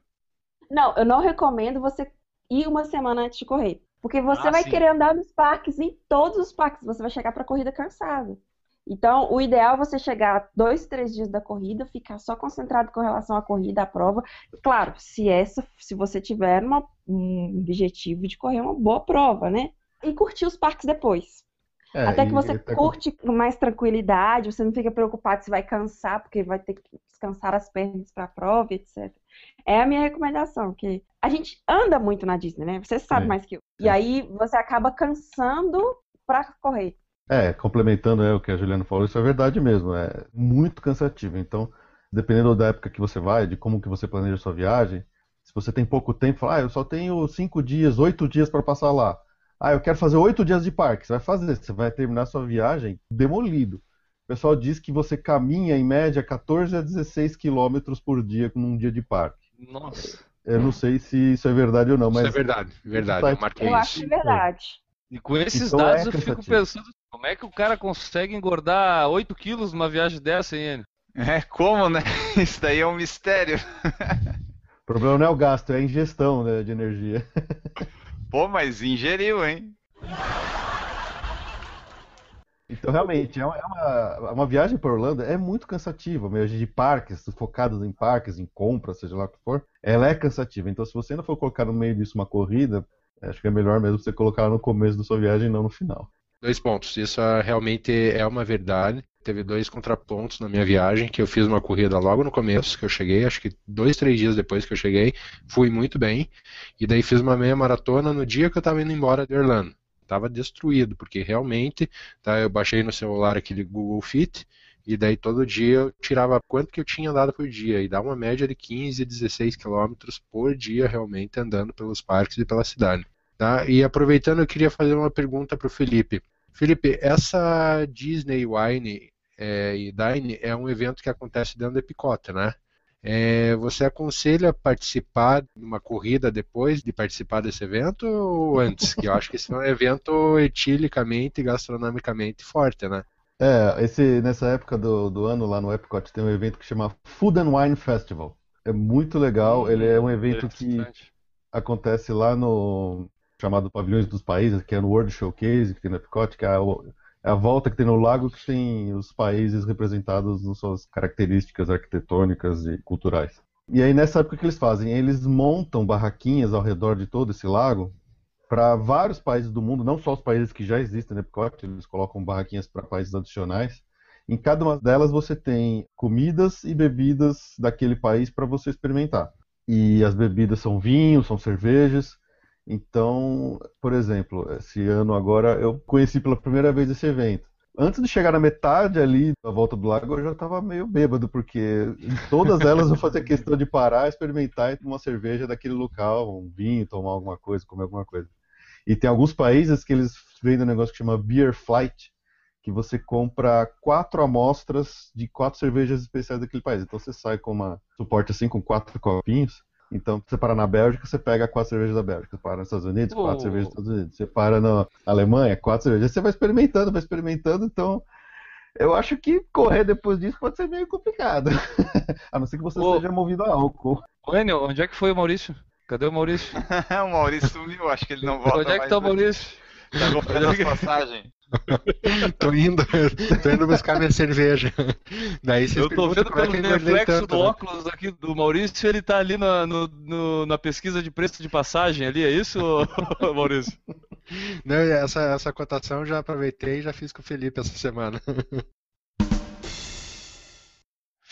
Não, eu não recomendo você ir uma semana antes de correr. Porque você Ah, vai sim. querer andar nos parques, em todos os parques. Você vai chegar pra corrida cansado. Então, o ideal é você chegar dois, três dias da corrida, ficar só concentrado com relação à corrida, à prova. Claro, se essa, se você tiver uma- um objetivo de correr uma boa prova, né? E curtir os parques depois. É, Até que e você até curte com mais tranquilidade, você não fica preocupado se vai cansar, porque vai ter que descansar as pernas para a prova, etc. É a minha recomendação, que a gente anda muito na Disney, né? Você sabe É. mais que eu. E É. aí você acaba cansando para correr. É, complementando é, o que a Juliana falou, isso é verdade mesmo, é muito cansativo. Então, dependendo da época que você vai, de como que você planeja a sua viagem, se você tem pouco tempo, fala, ah, eu só tenho cinco dias, oito dias para passar lá. Ah, eu quero fazer oito dias de parque. Você vai fazer, você vai terminar sua viagem demolido. O pessoal diz que você caminha em média 14 a 16 quilômetros por dia num dia de parque. Nossa. Eu não sei se isso é verdade ou não, mas Isso é verdade, verdade. tá- Eu marquei Eu isso. acho que é verdade. E com esses Então é dados eu fico pensando, como é que o cara consegue engordar 8 quilos numa viagem dessa, hein? É, como, né? Isso daí é um mistério. o problema não é o gasto, é a ingestão né, de energia. Pô, mas ingeriu, hein? Então, realmente, é uma, é uma, uma viagem para Orlando é muito cansativa, uma viagem de parques, focadas em parques, em compras, seja lá o que for, ela é cansativa. Então, se você ainda for colocar no meio disso uma corrida, acho que é melhor mesmo você colocar ela no começo da sua viagem e não no final. Dois pontos. Isso realmente é uma verdade. Teve dois contrapontos na minha viagem, que eu fiz uma corrida logo no começo, que eu cheguei, acho que dois, três dias depois que eu cheguei, fui muito bem. E daí fiz uma meia maratona no dia que eu estava indo embora de Orlando. Tava destruído, porque realmente, tá, eu baixei no celular aquele Google Fit, e daí todo dia eu tirava quanto que eu tinha andado por dia, e dá uma média de 15 a 16 quilômetros por dia realmente andando pelos parques e pela cidade. Tá? E aproveitando, eu queria fazer uma pergunta para o Felipe. Felipe, essa Disney Wine é, e Dine é um evento que acontece dentro da Epicota, né? É, você aconselha participar de uma corrida depois de participar desse evento ou antes? Que eu acho que esse é um evento etilicamente e gastronomicamente forte, né? É, esse, nessa época do, do ano lá no Epcot tem um evento que chama Food and Wine Festival. É muito legal, ele é um evento que acontece lá no chamado Pavilhões dos Países, que é no World Showcase, que tem no Epcot, que é é a volta que tem no lago que tem os países representados nas suas características arquitetônicas e culturais. E aí nessa época que eles fazem, eles montam barraquinhas ao redor de todo esse lago para vários países do mundo, não só os países que já existem no Epcot, eles colocam barraquinhas para países adicionais. Em cada uma delas você tem comidas e bebidas daquele país para você experimentar. E as bebidas são vinhos, são cervejas. Então, por exemplo, esse ano agora eu conheci pela primeira vez esse evento. Antes de chegar na metade ali da volta do lago, eu já estava meio bêbado, porque em todas elas eu fazia questão de parar, experimentar e tomar uma cerveja daquele local, um vinho, tomar alguma coisa, comer alguma coisa. E tem alguns países que eles vendem um negócio que chama Beer Flight, que você compra quatro amostras de quatro cervejas especiais daquele país. Então você sai com uma suporte assim com quatro copinhos. Então, você para na Bélgica, você pega quatro cervejas da Bélgica. Você para nos Estados Unidos, quatro Oh. cervejas dos Estados Unidos. Você para na Alemanha, quatro cervejas. Você vai experimentando, vai experimentando. Então, eu acho que correr depois disso pode ser meio complicado. a não ser que você Ô. seja movido a álcool. Ô, Enio, onde é que foi o Maurício? Cadê o Maurício? o Maurício sumiu, acho que ele não volta onde é que mais, tá o? Maurício? Tá comprando as passagens. Tô indo, tô indo buscar minha cerveja. Daí vocês Eu tô vendo é pelo engordei reflexo tanto, do né? óculos aqui do Maurício, ele tá ali na, no- no- na pesquisa de preço de passagem ali, é isso, Maurício? Não, essa, essa cotação eu já aproveitei e já fiz com o Felipe essa semana.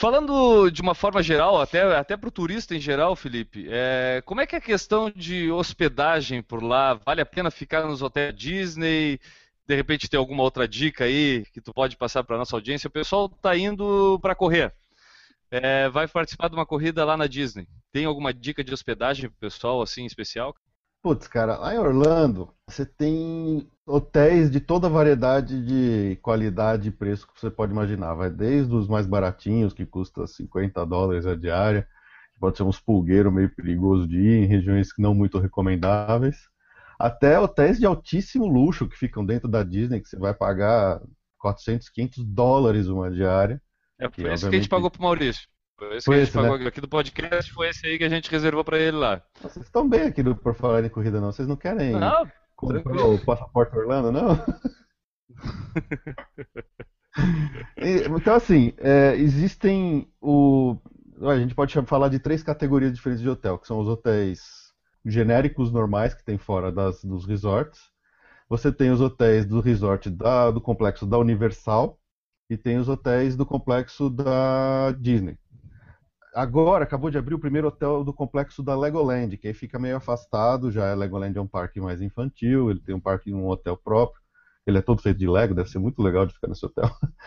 Falando de uma forma geral, até, até para o turista em geral, Felipe, é, como é que é a questão de hospedagem por lá? Vale a pena ficar nos hotéis Disney? De repente tem alguma outra dica aí que tu pode passar para nossa audiência? O pessoal está indo para correr, é, vai participar de uma corrida lá na Disney. Tem alguma dica de hospedagem para o pessoal assim especial? Putz, cara, lá em Orlando, você tem hotéis de toda a variedade de qualidade e preço que você pode imaginar. Vai desde os mais baratinhos, que custa 50 dólares a diária, que pode ser uns pulgueiros meio perigoso de ir, em regiões não muito recomendáveis, até hotéis de altíssimo luxo que ficam dentro da Disney, que você vai pagar 400, 500 dólares uma diária. É, Que, foi esse que a gente pagou pro Maurício. Foi esse Foi que a gente esse, né? pagou aqui do podcast, foi esse aí que a gente reservou para ele lá. Vocês estão bem aqui do Por Falar em Corrida, não? Vocês não querem Não, comprar tranquilo. o passaporte Orlando, não? E, Então, assim, é, existem o. A gente pode falar de três categorias diferentes de hotel, que são os hotéis genéricos normais que tem fora das, dos resorts. Você tem os hotéis do resort da- do complexo da Universal e tem os hotéis do complexo da Disney. Agora acabou de abrir o primeiro hotel do complexo da Legoland, que aí fica meio afastado, já a Legoland é um parque mais infantil, ele tem um parque um hotel próprio. Ele é todo feito de Lego, deve ser muito legal de ficar nesse hotel.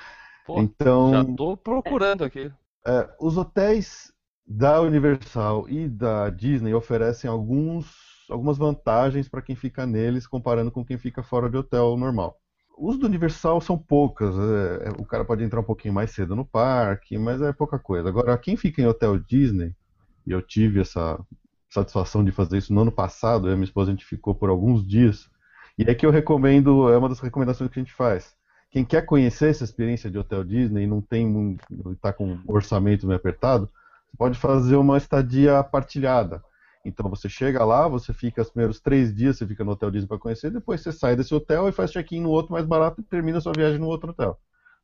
Pô, então, já tô procurando aqui. é, os hotéis da Universal e da Disney oferecem alguns, algumas vantagens para quem fica neles, comparando com quem fica fora de hotel normal. Os do Universal são poucas, é, é, o cara pode entrar um pouquinho mais cedo no parque, mas é pouca coisa. Agora, quem fica em hotel Disney, e eu tive essa satisfação de fazer isso no ano passado, eu e minha esposa a gente ficou por alguns dias, e é que eu recomendo, é uma das recomendações que a gente faz. Quem quer conhecer essa experiência de hotel Disney e não tem está com um orçamento meio apertado, pode fazer uma estadia partilhada. Então você chega lá, você fica os primeiros três dias, você fica no hotel Disney para conhecer, depois você sai desse hotel e faz check-in no outro mais barato e termina sua viagem no outro hotel.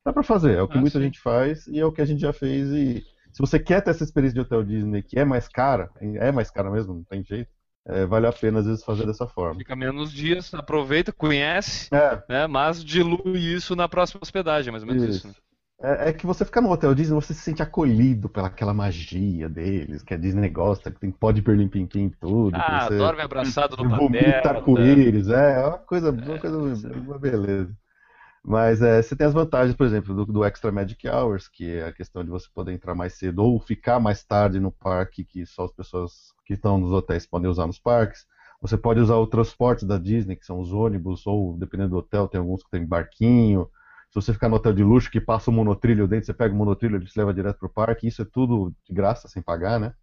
Dá para fazer, é o que Ah, muita sim. gente faz e é o que a gente já fez. E se você quer ter essa experiência de hotel Disney que é mais cara, é mais cara mesmo, não tem jeito, é, vale a pena às vezes fazer dessa forma. Fica menos dias, aproveita, conhece, É, né? Mas dilui isso na próxima hospedagem, mais ou menos isso. né? É, é que você ficar no hotel Disney, você se sente acolhido pelaquela magia deles, que a Disney gosta, que tem pode perlim-pim-pim em tudo. que Ah, você dorme abraçado no vomita Pateta. arco-íris, é, é uma coisa, uma coisa, uma beleza. Mas é, você tem as vantagens, por exemplo, do, do Extra Magic Hours, que é a questão de você poder entrar mais cedo ou ficar mais tarde no parque, que só as pessoas que estão nos hotéis podem usar nos parques. Você pode usar o transporte da Disney, que são os ônibus, ou dependendo do hotel, tem alguns que tem barquinho. Se você ficar no hotel de luxo que passa o monotrilho dentro, você pega o monotrilho, ele te leva direto para o parque. Isso é tudo de graça, sem pagar, né?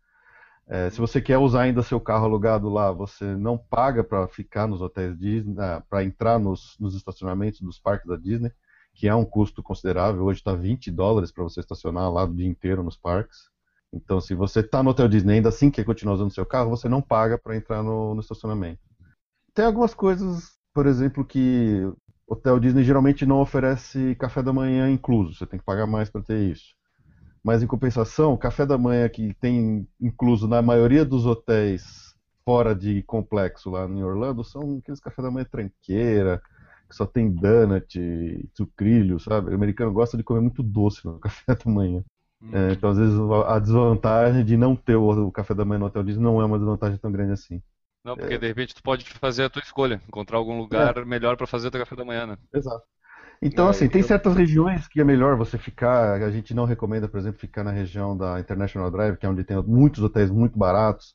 É, se você quer usar ainda seu carro alugado lá, você não paga para ficar nos hotéis Disney, para entrar nos, nos estacionamentos dos parques da Disney, que é um custo considerável. Hoje está 20 dólares para você estacionar lá o dia inteiro nos parques. Então, se você está no hotel Disney ainda assim quer continuar usando seu carro, você não paga para entrar no, no estacionamento. Tem algumas coisas, por exemplo, que hotel Disney geralmente não oferece café da manhã incluso. Você tem que pagar mais para ter isso. Mas em compensação, o café da manhã que tem incluso na maioria dos hotéis fora de complexo lá em Orlando são aqueles café da manhã tranqueira, que só tem donut, sucrilho, sabe? O americano gosta de comer muito doce no café da manhã. Hum. É, então, às vezes, a desvantagem de não ter o café da manhã no hotel Disney não é uma desvantagem tão grande assim. Não, porque de repente tu pode fazer a tua escolha, encontrar algum lugar melhor para fazer o teu café da manhã, né? Exato. Então, É, assim, tem eu- certas regiões que é melhor você ficar. A gente não recomenda, por exemplo, ficar na região da International Drive, que é onde tem muitos hotéis muito baratos,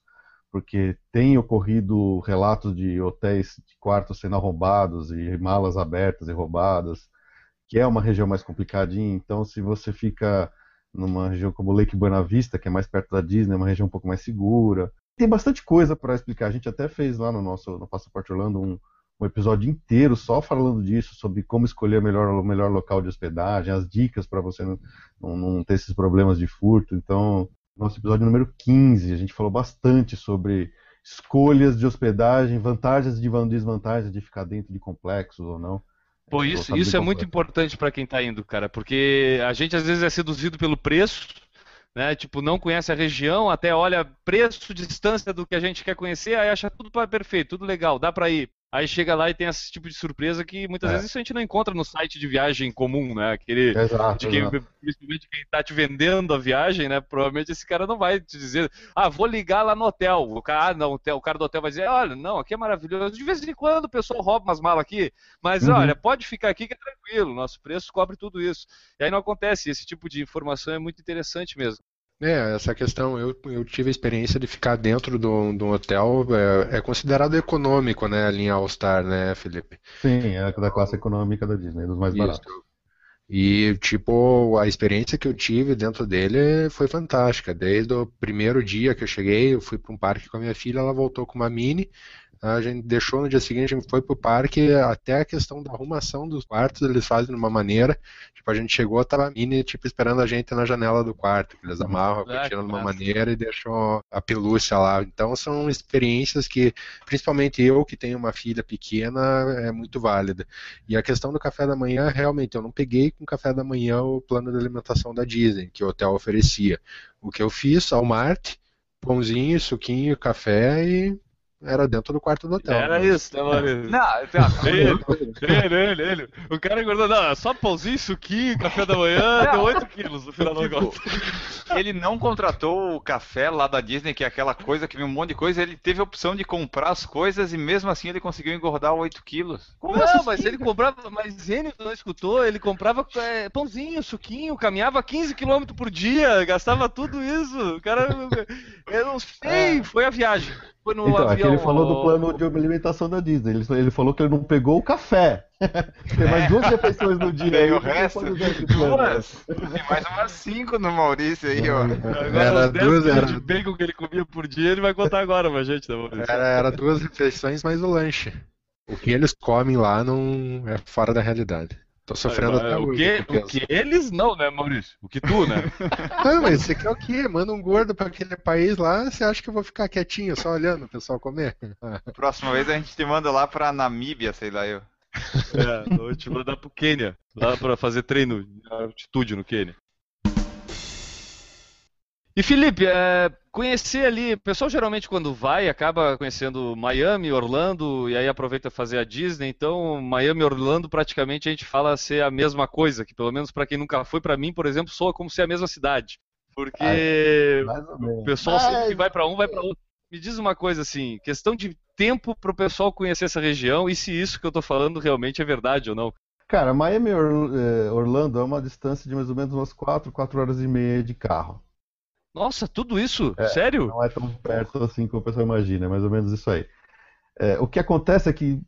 porque tem ocorrido relatos de hotéis de quartos sendo arrombados e malas abertas e roubadas, que é uma região mais complicadinha. Então, se você fica numa região como Lake Buena Vista, que é mais perto da Disney, é uma região um pouco mais segura. Tem bastante coisa para explicar. A gente até fez lá no nosso no Passaporte Orlando um, um episódio inteiro só falando disso, sobre como escolher melhor, o melhor local de hospedagem, as dicas para você não, não, não ter esses problemas de furto. Então, nosso episódio número 15, a gente falou bastante sobre escolhas de hospedagem, vantagens e desvantagens de ficar dentro de complexos ou não. Pô, isso, isso é muito importante para quem tá indo, cara, porque a gente às vezes é seduzido pelo preço, né? Tipo, não conhece a região, até olha preço, distância do que a gente quer conhecer, aí acha tudo perfeito, tudo legal, dá para ir. Aí chega lá e tem esse tipo de surpresa que muitas É. vezes isso a gente não encontra no site de viagem comum, né? Aquele Exato. de quem, exato. principalmente quem tá te vendendo a viagem, né? Provavelmente esse cara não vai te dizer, ah, vou ligar lá no hotel. O cara, ah, não, o cara do hotel vai dizer, olha, não, aqui é maravilhoso. De vez em quando o pessoal rouba umas malas aqui, mas Uhum. olha, pode ficar aqui que é tranquilo, nosso preço cobre tudo isso. E aí não acontece, esse tipo de informação é muito interessante mesmo. É, essa questão, eu, eu tive a experiência de ficar dentro do, do hotel, é, é considerado econômico, né, a linha All Star, né, Felipe? Sim, é da classe econômica da Disney, dos mais Isso. baratos. E, tipo, a experiência que eu tive dentro dele foi fantástica. Desde o primeiro dia que eu cheguei, eu fui para um parque com a minha filha, ela voltou com uma Mini. A gente deixou no dia seguinte, a gente foi pro parque, até a questão da arrumação dos quartos, eles fazem de uma maneira. Tipo, a gente chegou, tava a Mini, tipo, esperando a gente na janela do quarto. que Eles amarram a Ah, cortina de uma maneira e deixam a pelúcia lá. Então, são experiências que, principalmente eu, que tenho uma filha pequena, é muito válida. E a questão do café da manhã, realmente, eu não peguei com café da manhã o plano de alimentação da Disney, que o hotel oferecia. O que eu fiz, Walmart, pãozinho, suquinho, café e era dentro do quarto do hotel. Era isso, né, Maurício? Não, tá, Ele, ele, ele, ele. O cara engordou, não, é só pãozinho, suquinho, café da manhã, deu 8 quilos no final do Tipo, negócio. ele não contratou o café lá da Disney, que é aquela coisa que vem um monte de coisa, ele teve a opção de comprar as coisas e mesmo assim ele conseguiu engordar 8 quilos. Não, mas ele comprava, mas ele não escutou, ele comprava é, pãozinho, suquinho, caminhava 15 km por dia, gastava tudo isso. O cara, eu não sei, foi a viagem. Foi no Então, aqui avião. ele falou do plano de alimentação da Disney. Ele, ele falou que ele não pegou o café. Tem mais duas refeições no dia. Tem o resto? Duas? Tem mais umas 5 no Maurício aí, ó. Agora, Era os 10 duas, era- de bacon que ele comia por dia, ele vai contar agora pra gente, né, Maurício? Era, era duas refeições mais o lanche. O que eles comem lá não é fora da realidade. Tô sofrendo até o, hoje. que, com o que eles não, né, Maurício? O que tu, né? Não, mas você quer o quê? Manda um gordo pra aquele país lá, você acha que eu vou ficar quietinho só olhando o pessoal comer? Próxima vez a gente te manda lá pra Namíbia, sei lá eu. É, eu vou te mandar pro Quênia, lá pra fazer treino de altitude no Quênia. E Felipe, é, conhecer ali, o pessoal geralmente quando vai acaba conhecendo Miami, Orlando e aí aproveita fazer a Disney. Então, Miami e Orlando praticamente a gente fala ser a mesma coisa, que pelo menos pra quem nunca foi, pra mim, por exemplo, soa como ser a mesma cidade. Porque Mais ou o pessoal sempre que vai pra um, vai pra outro. Me diz uma coisa assim, questão de tempo pro pessoal conhecer essa região e se isso que eu tô falando realmente é verdade ou não. Cara, Miami e eh, Orlando é uma distância de mais ou menos umas 4, 4 horas e meia de carro. Nossa, tudo isso? É, Sério? Não é tão perto assim como o pessoal imagina, é mais ou menos isso aí. É, o que acontece é que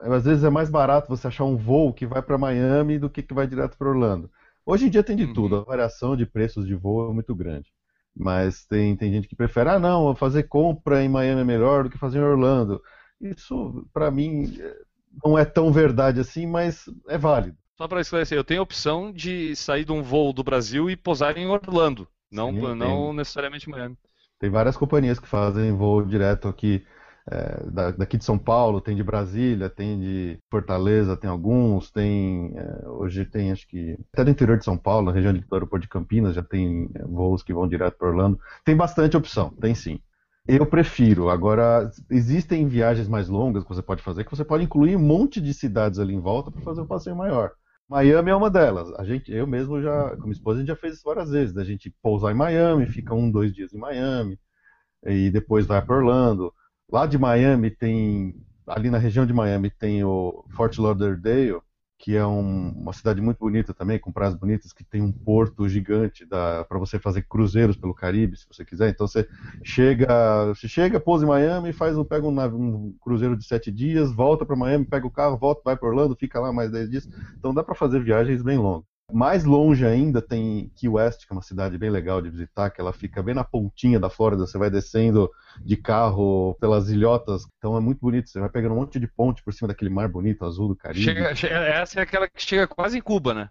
às vezes é mais barato você achar um voo que vai para Miami do que que vai direto para Orlando. Hoje em dia tem de Uhum. tudo, a variação de preços de voo é muito grande. Mas tem, tem gente que prefere, ah, não, fazer compra em Miami é melhor do que fazer em Orlando. Isso, para mim, não é tão verdade assim, mas é válido. Só para esclarecer, eu tenho a opção de sair de um voo do Brasil e pousar em Orlando, não, Sim, não tem. necessariamente Miami. Tem várias companhias que fazem voo direto aqui, é, da- daqui de São Paulo, tem de Brasília, tem de Fortaleza, tem alguns, tem, é, hoje tem acho que, até do interior de São Paulo, na região do aeroporto de Campinas, já tem é, voos que vão direto para Orlando. Tem bastante opção, tem sim. Eu prefiro. Agora, existem viagens mais longas que você pode fazer, que você pode incluir um monte de cidades ali em volta para fazer um passeio maior. Miami é uma delas. A gente, eu mesmo já, com minha esposa, a gente já fez isso várias vezes. Da gente pousar em Miami, fica um, dois dias em Miami, e depois vai para Orlando. Lá de Miami tem, ali na região de Miami tem o Fort Lauderdale, que é um, uma cidade muito bonita também, com praias bonitas, que tem um porto gigante para você fazer cruzeiros pelo Caribe, se você quiser. Então você chega, você chega, pousa em Miami, faz um, pega um, um cruzeiro de sete dias, volta para Miami, pega o carro, volta, vai para Orlando, fica lá mais dez dias. Então dá para fazer viagens bem longas. Mais longe ainda tem Key West, que é uma cidade bem legal de visitar, que ela fica bem na pontinha da Flórida, você vai descendo de carro pelas ilhotas, então é muito bonito, você vai pegando um monte de ponte por cima daquele mar bonito, azul do Caribe. Chega, chega, essa é aquela que chega quase em Cuba, né?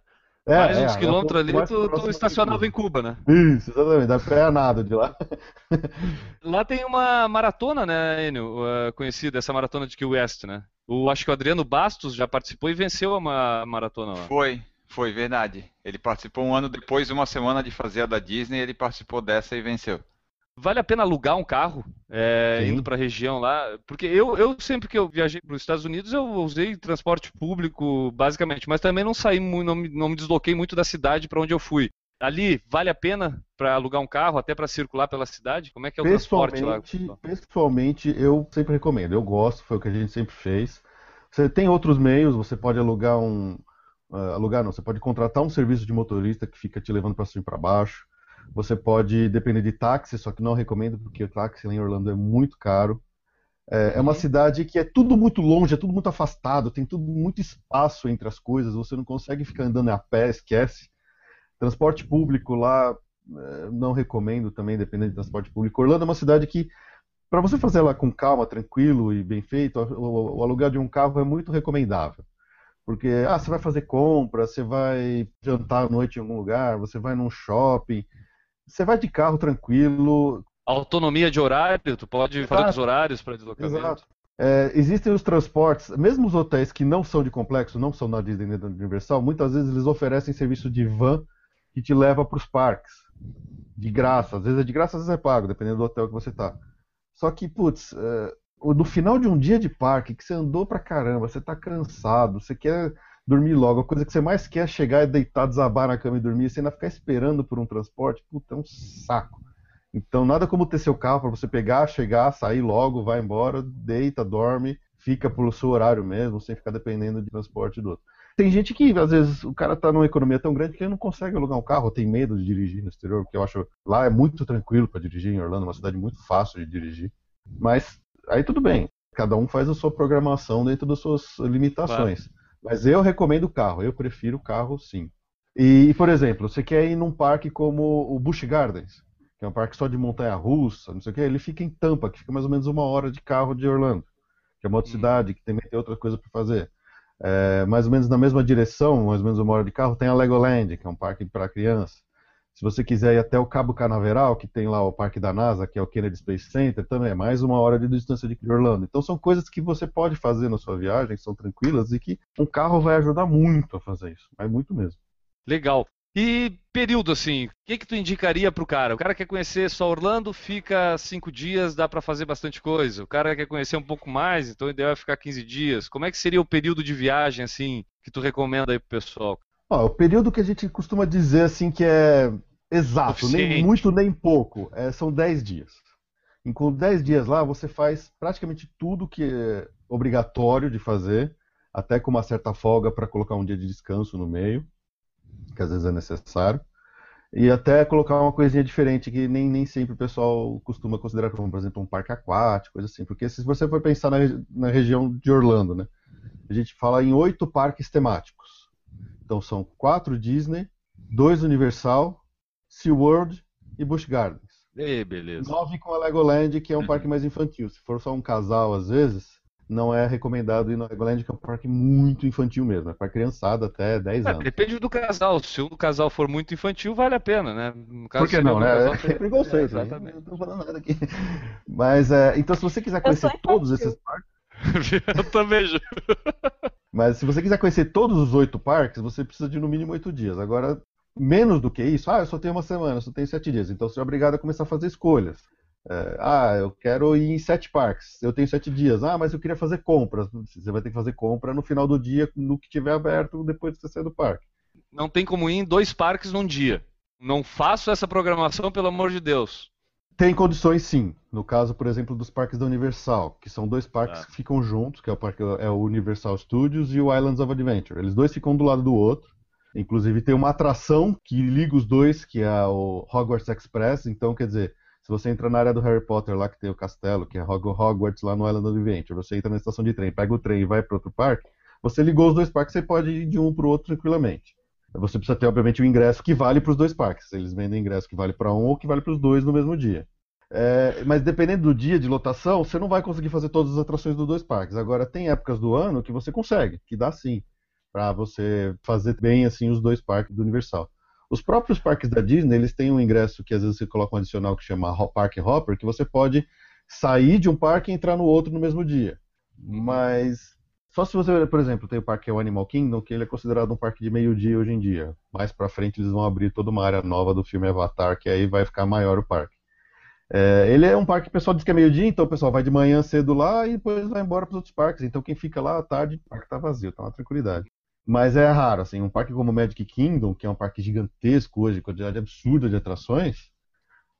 É, mais é, uns é quilômetros ali, mais tu, tu estacionava Cuba. em Cuba, né? Isso, exatamente, dá pé a nada de lá. Lá tem uma maratona, né, Enio? uh, conhecida, essa maratona de Key West, né? O, acho que o Adriano Bastos já participou e venceu a ma- maratona lá. Foi, foi, verdade. Ele participou um ano depois, uma semana de fazer a da Disney, ele participou dessa e venceu. Vale a pena alugar um carro é, indo para a região lá? Porque eu, eu sempre que eu viajei para os Estados Unidos eu usei transporte público basicamente, mas também não saí muito, não me, não me desloquei muito da cidade para onde eu fui. Ali vale a pena para alugar um carro até para circular pela cidade? Como é que é o transporte lá? Pessoalmente, pessoalmente, eu sempre recomendo. Eu gosto, foi o que a gente sempre fez. Você tem outros meios, você pode alugar um. Ah, alugar não, você pode contratar um serviço de motorista que fica te levando para cima e para baixo. Você pode depender de táxi, só que não recomendo porque o táxi lá em Orlando é muito caro. É, é uma Uhum. cidade que é tudo muito longe, é tudo muito afastado, tem tudo muito espaço entre as coisas, você não consegue ficar andando a pé, esquece. Transporte público lá, eh, não recomendo também, dependendo de transporte público. Orlando é uma cidade que, para você fazer ela com calma, tranquilo e bem feito, o, o- o aluguel de um carro é muito recomendável. Porque, ah, você vai fazer compra, você vai jantar à noite em algum lugar, você vai num shopping, você vai de carro tranquilo, Autonomia de horário, tu pode fazer Exato. os horários para deslocamento. Exato. É, existem os transportes, mesmo os hotéis que não são de complexo, não são na Disney nem da Universal, muitas vezes eles oferecem serviço de van que te leva para os parques. De graça. Às vezes é de graça, às vezes é pago, dependendo do hotel que você tá. Só que, putz, é, no final de um dia de parque, que você andou pra caramba, você tá cansado, você quer dormir logo, a coisa que você mais quer é chegar e deitar, desabar na cama e dormir, você ainda ficar esperando por um transporte, puta, é um saco. Então, nada como ter seu carro para você pegar, chegar, sair logo, vai embora, deita, dorme, fica pelo seu horário mesmo, sem ficar dependendo de transporte do outro. Tem gente que, às vezes, o cara tá numa economia tão grande que ele não consegue alugar um carro, tem medo de dirigir no exterior, porque eu acho lá é muito tranquilo para dirigir em Orlando, é uma cidade muito fácil de dirigir. Mas aí tudo bem, cada um faz a sua programação dentro das suas limitações. Mas eu recomendo o carro, eu prefiro o carro sim. E, por exemplo, você quer ir num parque como o Busch Gardens, que é um parque só de montanha-russa, não sei o que, ele fica em Tampa, que fica mais ou menos uma hora de carro de Orlando, que é uma outra Hum. cidade que também tem outra coisa para fazer. É, mais ou menos na mesma direção, mais ou menos uma hora de carro, tem a Legoland, que é um parque para criança. Se você quiser ir até o Cabo Canaveral, que tem lá o parque da NASA, que é o Kennedy Space Center, também é mais uma hora de distância de Orlando. Então são coisas que você pode fazer na sua viagem, são tranquilas e que um carro vai ajudar muito a fazer isso, mas muito mesmo. Legal. E período assim, o que que tu indicaria pro cara? O cara quer conhecer só Orlando, fica cinco dias, dá para fazer bastante coisa. O cara quer conhecer um pouco mais, então o ideal é ficar 15 dias. Como é que seria o período de viagem assim que tu recomenda aí pro pessoal? Ó, o período que a gente costuma dizer assim que é exato, nem muito nem pouco, é, são 10 dias. E com 10 dias lá você faz praticamente tudo que é obrigatório de fazer, até com uma certa folga para colocar um dia de descanso no meio, que às vezes é necessário. E até colocar uma coisinha diferente que nem, nem sempre o pessoal costuma considerar como, por exemplo, um parque aquático, coisa assim. Porque se você for pensar na, na região de Orlando, né? A gente fala em oito parques temáticos. Então são quatro Disney, dois Universal, SeaWorld e Busch Gardens. Ei, beleza. Nove com a Legoland, que é um parque mais infantil. Se for só um casal, às vezes, não é recomendado ir no Legoland, que é um parque muito infantil mesmo. É para criançada até 10 É, anos. depende do casal. Se o casal for muito infantil, vale a pena, né? No caso, Por que não, o né? casal É, preconceito, né? Exatamente. Eu não tô falando nada aqui. Mas, é, então, se você quiser conhecer todos esses parques, Eu também. Ju. Mas se você quiser conhecer todos os oito parques, você precisa de no mínimo oito dias. Agora, menos do que isso, ah, eu só tenho uma semana, eu só tenho sete dias. Então você é obrigado a começar a fazer escolhas. É, ah, eu quero ir em sete parques. Eu tenho sete dias. Ah, mas eu queria fazer compras. Você vai ter que fazer compra no final do dia, no que tiver aberto, depois de você sair do parque. Não tem como ir em dois parques num dia. Não faço essa programação, pelo amor de Deus. Tem condições sim. No caso, por exemplo, dos parques da Universal, que são dois parques Ah. que ficam juntos, que é o parque é o Universal Studios e o Islands of Adventure. Eles dois ficam do lado do outro. Inclusive tem uma atração que liga os dois, que é o Hogwarts Express. Então, quer dizer, se você entra na área do Harry Potter lá que tem o castelo, que é Hog- Hogwarts lá no Island of Adventure, você entra na estação de trem, pega o trem e vai para outro parque, você ligou os dois parques, você pode ir de um para o outro tranquilamente. Você precisa ter, obviamente, o ingresso que vale para os dois parques. Eles vendem ingresso que vale para um ou que vale para os dois no mesmo dia. É, mas dependendo do dia de lotação, você não vai conseguir fazer todas as atrações dos dois parques. Agora, tem épocas do ano que você consegue, que dá sim, para você fazer bem assim os dois parques do Universal. Os próprios parques da Disney, eles têm um ingresso que às vezes você coloca um adicional que chama Park Hopper, que você pode sair de um parque e entrar no outro no mesmo dia. Mas só se você, por exemplo, tem o parque que é o Animal Kingdom, que ele é considerado um parque de meio-dia hoje em dia. Mais pra frente eles vão abrir toda uma área nova do filme Avatar, que aí vai ficar maior o parque. É, ele é um parque que o pessoal diz que é meio-dia, então o pessoal vai de manhã cedo lá e depois vai embora para os outros parques. Então quem fica lá à tarde, o parque tá vazio, tá uma tranquilidade. Mas é raro, assim, um parque como o Magic Kingdom, que é um parque gigantesco hoje, quantidade absurda de atrações,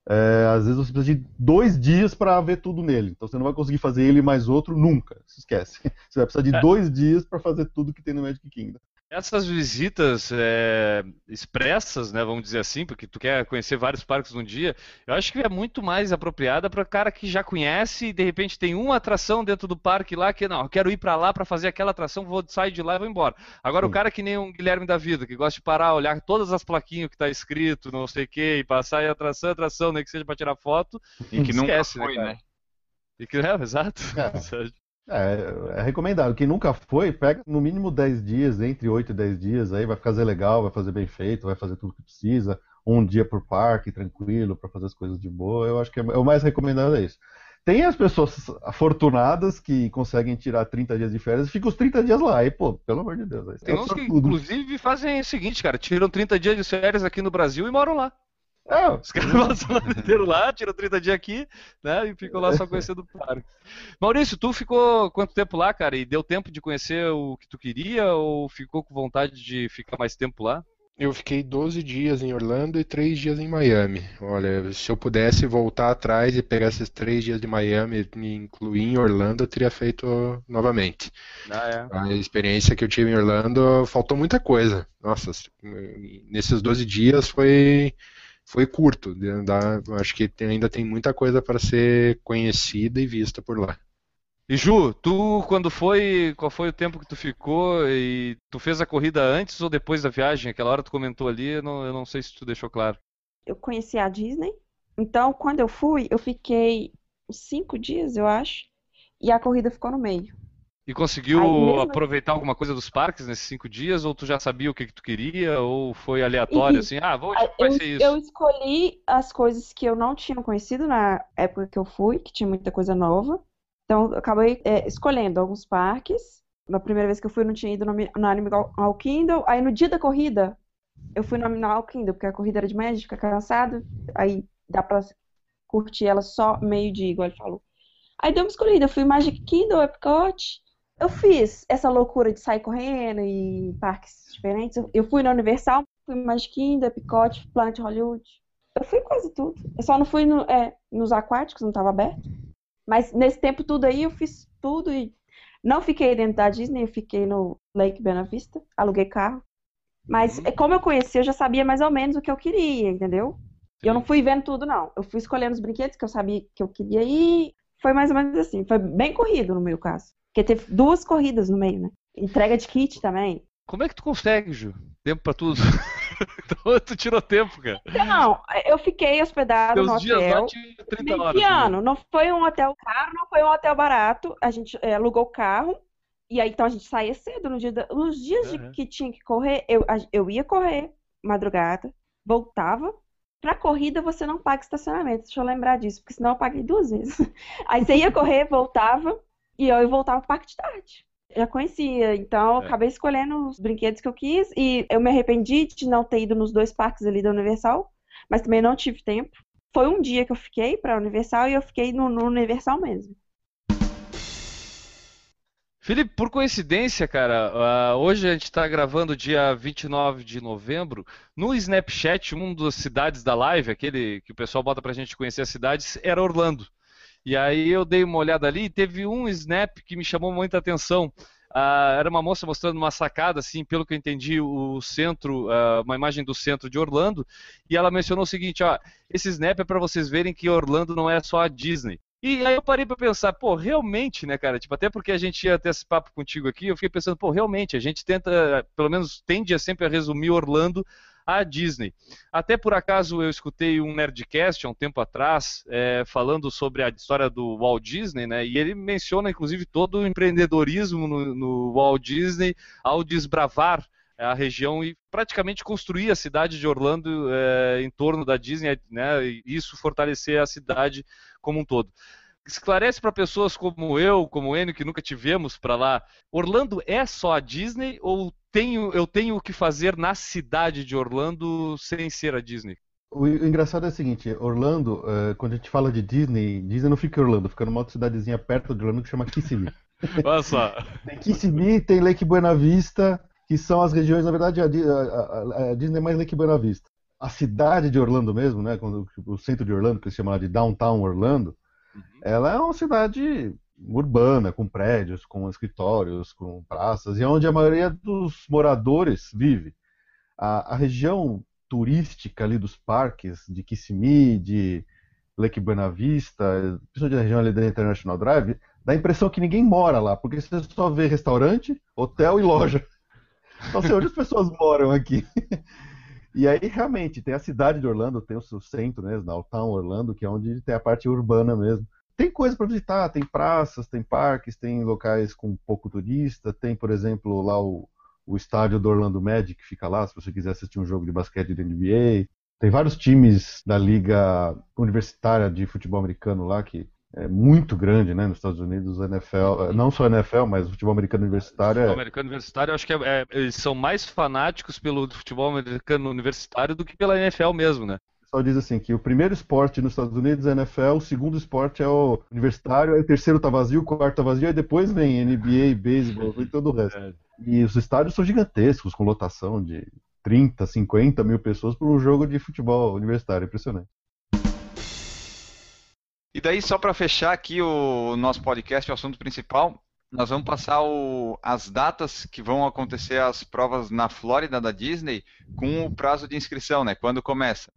é, às vezes você precisa de dois dias para ver tudo nele. Então você não vai conseguir fazer ele mais outro nunca. Se esquece. Você vai precisar de É. dois dias para fazer tudo que tem no Magic Kingdom. Essas visitas é, expressas, né, vamos dizer assim, porque tu quer conhecer vários parques num dia, eu acho que é muito mais apropriada para cara que já conhece e de repente tem uma atração dentro do parque lá que não, eu quero ir para lá para fazer aquela atração, vou sair de lá e vou embora. Agora o cara que nem um Guilherme da vida, que gosta de parar, olhar todas as plaquinhas que tá escrito, não sei o que, e passar em atração, atração, nem que seja para tirar foto, E que nunca esquece, foi, cara? né? E que, é, exato. É, é recomendado. Quem nunca foi, pega no mínimo 10 dias, entre 8 e 10 dias, aí vai fazer legal, vai fazer bem feito, vai fazer tudo que precisa. Um dia por parque, tranquilo, para fazer as coisas de boa. Eu acho que é, é o mais recomendado é isso. Tem as pessoas afortunadas que conseguem tirar 30 dias de férias e ficam os 30 dias lá. Aí, pô, pelo amor de Deus. Tem é uns que, sortudo. inclusive, fazem o seguinte, cara, tiram 30 dias de férias aqui no Brasil e moram lá. É, Os caras passam o ano inteiro lá, tiram 30 dias aqui, né? E ficam lá só conhecendo o parque. Maurício, tu ficou quanto tempo lá, cara? E deu tempo de conhecer o que tu queria ou ficou com vontade de ficar mais tempo lá? Eu fiquei 12 dias em Orlando e 3 dias em Miami. Olha, se eu pudesse voltar atrás e pegar esses 3 dias de Miami e me incluir em Orlando, eu teria feito novamente. Ah, é. A experiência que eu tive em Orlando, faltou muita coisa. Nossa, nesses 12 dias foi, foi curto. Dá- acho que tem- ainda tem muita coisa para ser conhecida e vista por lá. E Ju, tu quando foi, qual foi o tempo que tu ficou e tu fez a corrida antes ou depois da viagem? Aquela hora tu comentou ali, eu não, eu não sei se tu deixou claro. Eu conheci a Disney. Então, quando eu fui, eu fiquei uns cinco dias, eu acho. E a corrida ficou no meio. E conseguiu mesmo- aproveitar alguma coisa dos parques nesses cinco dias? Ou tu já sabia o que, que tu queria? Ou foi aleatório, Uhum. assim, ah, vou, vai Eu, ser isso. eu escolhi as coisas que eu não tinha conhecido na época que eu fui, que tinha muita coisa nova. Então, eu acabei é, escolhendo alguns parques. Na primeira vez que eu fui, eu não tinha ido no, no Animal Kingdom. Aí, no dia da corrida, eu fui no Animal Kingdom, porque a corrida era de manhã, a gente fica cansado. Aí, dá pra curtir ela só meio-dia, igual ele falou. Aí, deu uma escolhida. Eu fui Magic Kingdom, Epcot. Eu fiz essa loucura de sair correndo e parques diferentes. Eu- fui na Universal, fui Magic Kingdom, Epcot, Planet Hollywood. Eu fui quase tudo. Eu só não fui no- é, nos aquáticos, não estava aberto. Mas nesse tempo tudo aí eu fiz tudo e não fiquei dentro da Disney, eu fiquei no Lake Bela Vista, aluguei carro. Mas Uhum. como eu conhecia, eu já sabia mais ou menos o que eu queria, entendeu? Eu não Sim. fui vendo tudo, não. Eu fui escolhendo os brinquedos que eu sabia que eu queria e foi mais ou menos assim. Foi bem corrido no meu caso. Porque teve duas corridas no meio, né? Entrega de kit também. Como é que tu consegue, Ju? Tempo pra tudo. então, tu tirou tempo, cara. Não, eu fiquei hospedado no Teus dias hotel. lá tinha 30 horas. Mediano, não foi um hotel caro, não foi um hotel barato. A gente é, alugou o carro e aí então a gente saía cedo no dia da- nos dias de Uhum. que tinha que correr, eu, eu ia correr madrugada, voltava. Pra corrida você não paga estacionamento, deixa eu lembrar disso, porque senão eu paguei duas vezes. Aí você ia correr, voltava e eu voltava pro parque de tarde. Já conhecia, então eu É. acabei escolhendo os brinquedos que eu quis e eu me arrependi de não ter ido nos dois parques ali da Universal, mas também não tive tempo. foi um dia que eu fiquei pra Universal e eu fiquei no, no Universal mesmo. Felipe, por coincidência, cara, uh, hoje a gente está gravando dia 29 de novembro. No Snapchat, uma das cidades da live, aquele que o pessoal bota pra gente conhecer as cidades, era Orlando. E aí eu dei uma olhada ali e teve um snap que me chamou muita atenção. Uh, era uma moça mostrando uma sacada, assim, pelo que eu entendi, o centro, uh, uma imagem do centro de Orlando, e ela mencionou o seguinte, ó, esse snap é para vocês verem que Orlando não é só a Disney. E aí eu parei para pensar, pô, realmente, né, cara? Tipo, até porque a gente ia ter esse papo contigo aqui, eu fiquei pensando, pô, realmente, a gente tenta, pelo menos tende sempre a resumir Orlando à Disney. Até por acaso eu escutei um Nerdcast há um tempo atrás, é, falando sobre a história do Walt Disney, né? E ele menciona, inclusive, todo o empreendedorismo no, no Walt Disney ao desbravar a região e praticamente construir a cidade de Orlando é, em torno da Disney, né, e isso fortalecer a cidade como um todo. Esclarece para pessoas como eu, como o Enio, que nunca tivemos para lá, Orlando é só a Disney ou tenho, eu tenho o que fazer na cidade de Orlando sem ser a Disney? O engraçado é o seguinte, Orlando, uh, quando a gente fala de Disney, Disney não fica em Orlando, fica numa outra cidadezinha perto de Orlando que chama Kissimmee. Olha só. Tem Kissimmee, tem Lake Buena Vista, que são as regiões, na verdade, a, a, a Disney é mais Lake Buena Vista. A cidade de Orlando mesmo, né, o centro de Orlando, que se chama de Downtown Orlando, uhum. ela é uma cidade urbana, com prédios, com escritórios, com praças, e é onde a maioria dos moradores vive. A, a região turística ali dos parques, de Kissimmee, de Lake Buena Vista, principalmente a região ali da International Drive, dá a impressão que ninguém mora lá, porque você só vê restaurante, hotel e loja. Não sei onde as pessoas moram aqui. E aí, realmente, tem a cidade de Orlando, tem o seu centro, né, Downtown Orlando, que é onde tem a parte urbana mesmo. Tem coisa para visitar, tem praças, tem parques, tem locais com pouco turista, tem, por exemplo, lá o, o estádio do Orlando Magic, que fica lá, se você quiser assistir um jogo de basquete da NBA. Tem vários times da liga universitária de futebol americano lá que é muito grande, né, nos Estados Unidos, a NFL, não só a NFL, mas o futebol americano universitário. O futebol é... americano universitário, eu acho que é, é, eles são mais fanáticos pelo futebol americano universitário do que pela NFL mesmo, né? O pessoal diz assim que o primeiro esporte nos Estados Unidos é a NFL, o segundo esporte é o universitário, aí o terceiro tá vazio, o quarto tá vazio, aí depois vem NBA, beisebol e todo o resto. É. E os estádios são gigantescos, com lotação de 30, 50 mil pessoas por um jogo de futebol universitário, impressionante. E daí, só para fechar aqui o nosso podcast, o assunto principal, nós vamos passar o, as datas que vão acontecer as provas na Flórida da Disney com o prazo de inscrição, né? Quando começa.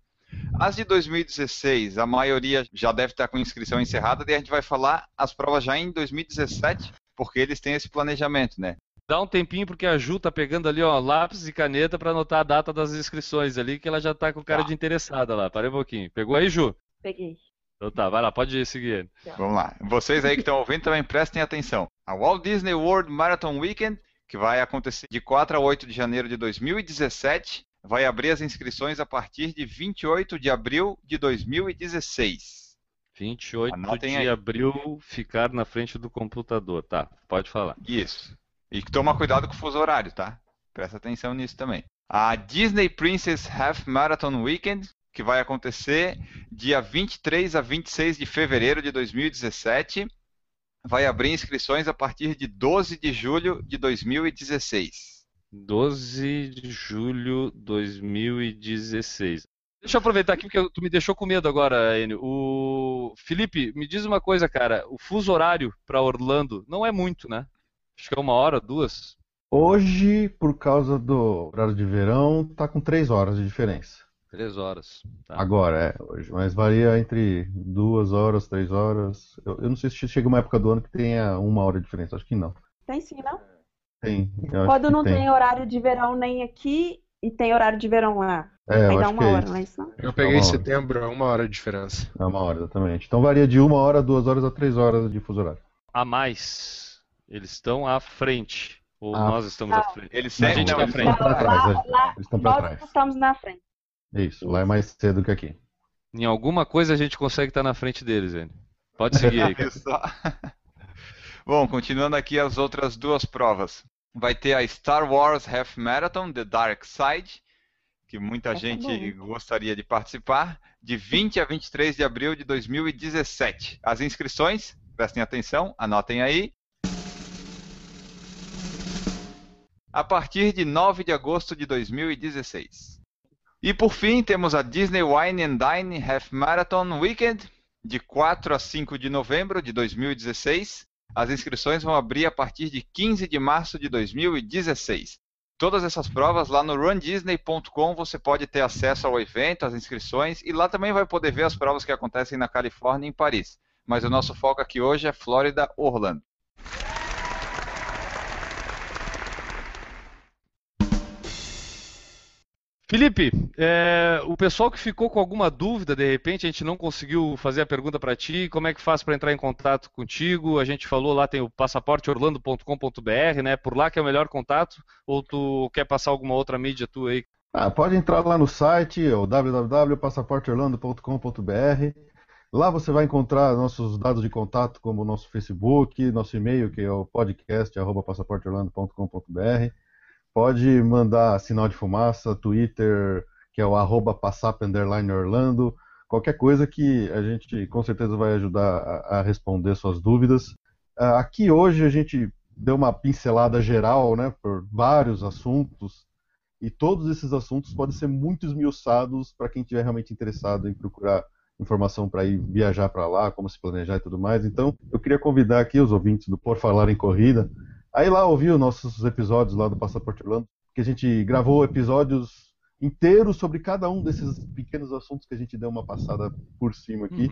As de 2016, a maioria já deve estar com inscrição encerrada, e a gente vai falar as provas já em 2017, porque eles têm esse planejamento, né? Dá um tempinho porque a Ju tá pegando ali, ó, lápis e caneta para anotar a data das inscrições ali, que ela já tá com cara tá. de interessada lá. Parei um pouquinho. Pegou aí, Ju? Peguei. Então tá, vai lá, pode seguir. Vamos lá. Vocês aí que estão ouvindo também prestem atenção. A Walt Disney World Marathon Weekend, que vai acontecer de 4 a 8 de janeiro de 2017, vai abrir as inscrições a partir de 28 de abril de 2016. 28 Anotem de aí. abril, ficar na frente do computador. Tá, pode falar. Isso. E toma cuidado com o fuso horário, tá? Presta atenção nisso também. A Disney Princess Half Marathon Weekend que vai acontecer dia 23 a 26 de fevereiro de 2017. Vai abrir inscrições a partir de 12 de julho de 2016. 12 de julho de 2016. Deixa eu aproveitar aqui porque tu me deixou com medo agora, Enio. O Felipe, me diz uma coisa, cara. O fuso horário para Orlando não é muito, né? Acho que é uma hora, duas. Hoje, por causa do horário de verão, tá com três horas de diferença. Três horas. Tá. Agora, é, hoje. Mas varia entre duas horas, três horas. Eu, eu, não sei se chega uma época do ano que tenha uma hora de diferença. Acho que não. Tem sim, não? Tem. Quando não tem. tem. horário de verão nem aqui e tem horário de verão lá. É, Aí dá uma é hora, não é isso não? Eu peguei em setembro, é uma hora de diferença. É uma hora, exatamente. Então varia de uma hora, duas horas a três horas de fuso horário. A mais. Eles estão à frente. Ou ah, nós estamos à frente? Eles sempre estão à frente. Estão pra trás, lá, é. lá, eles estão pra trás. estamos na frente. Isso, lá é mais cedo que aqui. Em alguma coisa a gente consegue estar na frente deles, Enio. Pode seguir aí. Bom, continuando aqui as outras duas provas. Vai ter a Star Wars Half Marathon, The Dark Side, que muita é gente boa. gostaria de participar, de 20 a 23 de abril de 2017. As inscrições, prestem atenção, anotem aí. A partir de 9 de agosto de 2016. E por fim, temos a Disney Wine and Dine Half Marathon Weekend, de 4 a 5 de novembro de 2016. As inscrições vão abrir a partir de 15 de março de 2016. Todas essas provas lá no rundisney.com você pode ter acesso ao evento, às inscrições e lá também vai poder ver as provas que acontecem na Califórnia e em Paris. Mas o nosso foco aqui hoje é Flórida, Orlando. Felipe, é, o pessoal que ficou com alguma dúvida, de repente a gente não conseguiu fazer a pergunta para ti, como é que faz para entrar em contato contigo? A gente falou lá tem o passaporteorlando.com.br, né? Por lá que é o melhor contato? Ou tu quer passar alguma outra mídia tua aí? Ah, pode entrar lá no site, o www.passaporteorlando.com.br. Lá você vai encontrar nossos dados de contato, como nosso Facebook, nosso e-mail, que é o podcast.passaporteorlando.com.br. Pode mandar sinal de fumaça, Twitter, que é o arroba passap Orlando, qualquer coisa que a gente com certeza vai ajudar a, a responder suas dúvidas. Ah, Aqui hoje a gente deu uma pincelada geral, né, por vários assuntos, e todos esses assuntos podem ser muito esmiuçados para quem estiver realmente interessado em procurar informação para ir viajar para lá, como se planejar e tudo mais. Então, eu queria convidar aqui os ouvintes do Por Falar em Corrida Aí lá ouvir os nossos episódios lá do Passaporte Orlando, que a gente gravou episódios inteiros sobre cada um desses pequenos assuntos que a gente deu uma passada por cima aqui.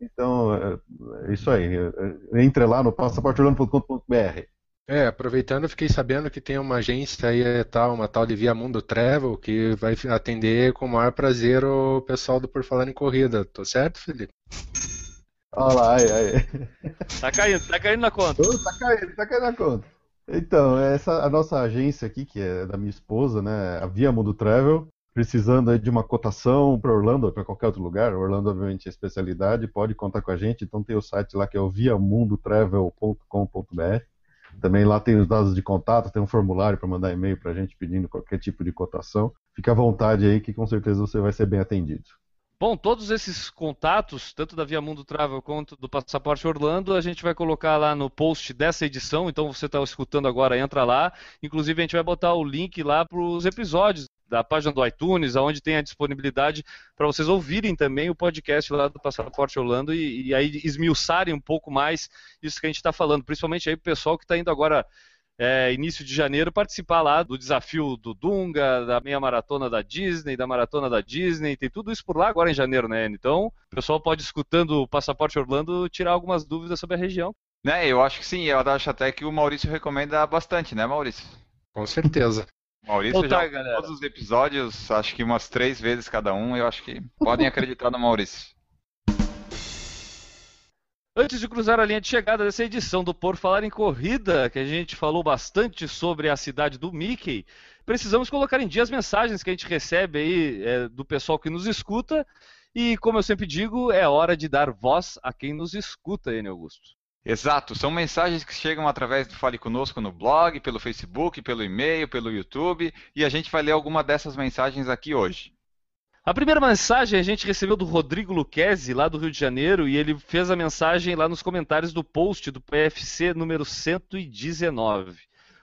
Então, é, é isso aí. É, é, Entre lá no passaporteorlando.com.br. É, aproveitando, fiquei sabendo que tem uma agência aí, é, tal, uma tal de Via Mundo Travel, que vai atender com o maior prazer o pessoal do Por Falar em Corrida. Tô certo, Felipe? Olha lá, aí, aí. Tá caindo, tá caindo na conta. Ô, tá caindo, tá caindo na conta. Então, essa a nossa agência aqui, que é da minha esposa, né, a Via Mundo Travel, precisando aí de uma cotação para Orlando ou para qualquer outro lugar, Orlando obviamente é especialidade, pode contar com a gente, então tem o site lá que é o viamundotravel.com.br. Também lá tem os dados de contato, tem um formulário para mandar e-mail para a gente pedindo qualquer tipo de cotação. Fica à vontade aí que com certeza você vai ser bem atendido. Bom, todos esses contatos, tanto da Via Mundo Travel quanto do Passaporte Orlando, a gente vai colocar lá no post dessa edição. Então você está escutando agora, entra lá. Inclusive a gente vai botar o link lá para os episódios da página do iTunes, onde tem a disponibilidade para vocês ouvirem também o podcast lá do Passaporte Orlando e, e aí esmiuçarem um pouco mais isso que a gente está falando, principalmente aí o pessoal que está indo agora é, início de janeiro, participar lá do desafio do Dunga, da meia maratona da Disney, da maratona da Disney, tem tudo isso por lá agora em janeiro, né? Então, o pessoal pode, escutando o Passaporte Orlando, tirar algumas dúvidas sobre a região. Né, eu acho que sim, eu acho até que o Maurício recomenda bastante, né, Maurício? Com certeza. Maurício Então tá, já galera. todos os episódios, acho que umas três vezes cada um, eu acho que podem acreditar no Maurício. Antes de cruzar a linha de chegada dessa edição do Por Falar em Corrida, que a gente falou bastante sobre a cidade do Mickey, precisamos colocar em dia as mensagens que a gente recebe aí é, do pessoal que nos escuta. E, como eu sempre digo, é hora de dar voz a quem nos escuta, Enio Augusto. Exato, são mensagens que chegam através do Fale Conosco no blog, pelo Facebook, pelo e-mail, pelo YouTube, e a gente vai ler alguma dessas mensagens aqui hoje. A primeira mensagem a gente recebeu do Rodrigo Luquezzi, lá do Rio de Janeiro, e ele fez a mensagem lá nos comentários do post do PFC número 119.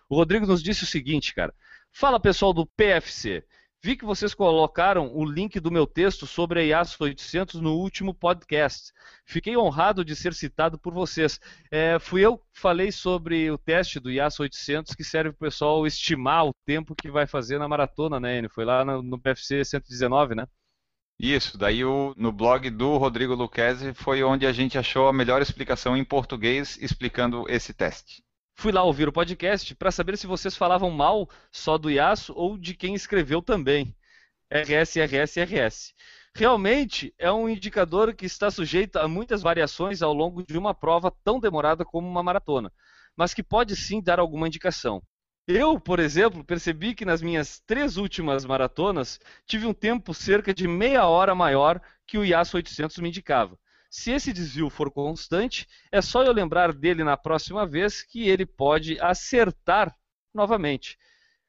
O Rodrigo nos disse o seguinte, cara. Fala pessoal do PFC. Vi que vocês colocaram o link do meu texto sobre a IAS 800 no último podcast. Fiquei honrado de ser citado por vocês. É, fui eu que falei sobre o teste do IAS 800 que serve para o pessoal estimar o tempo que vai fazer na maratona, né, Enio? Foi lá no, no PFC 119, né? Isso, daí o, no blog do Rodrigo Luquezzi foi onde a gente achou a melhor explicação em português explicando esse teste. Fui lá ouvir o podcast para saber se vocês falavam mal só do Iaço ou de quem escreveu também. RS, RS, RS. Realmente é um indicador que está sujeito a muitas variações ao longo de uma prova tão demorada como uma maratona, mas que pode sim dar alguma indicação. Eu, por exemplo, percebi que nas minhas três últimas maratonas tive um tempo cerca de meia hora maior que o IAS 800 me indicava. Se esse desvio for constante, é só eu lembrar dele na próxima vez que ele pode acertar novamente.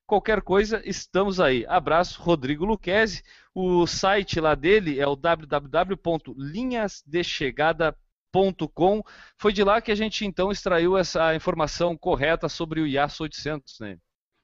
Qualquer coisa, estamos aí. Abraço, Rodrigo Luquezzi. O site lá dele é o www.linhasdechegada.com. Foi de lá que a gente então extraiu essa informação correta sobre o IAS 800, né?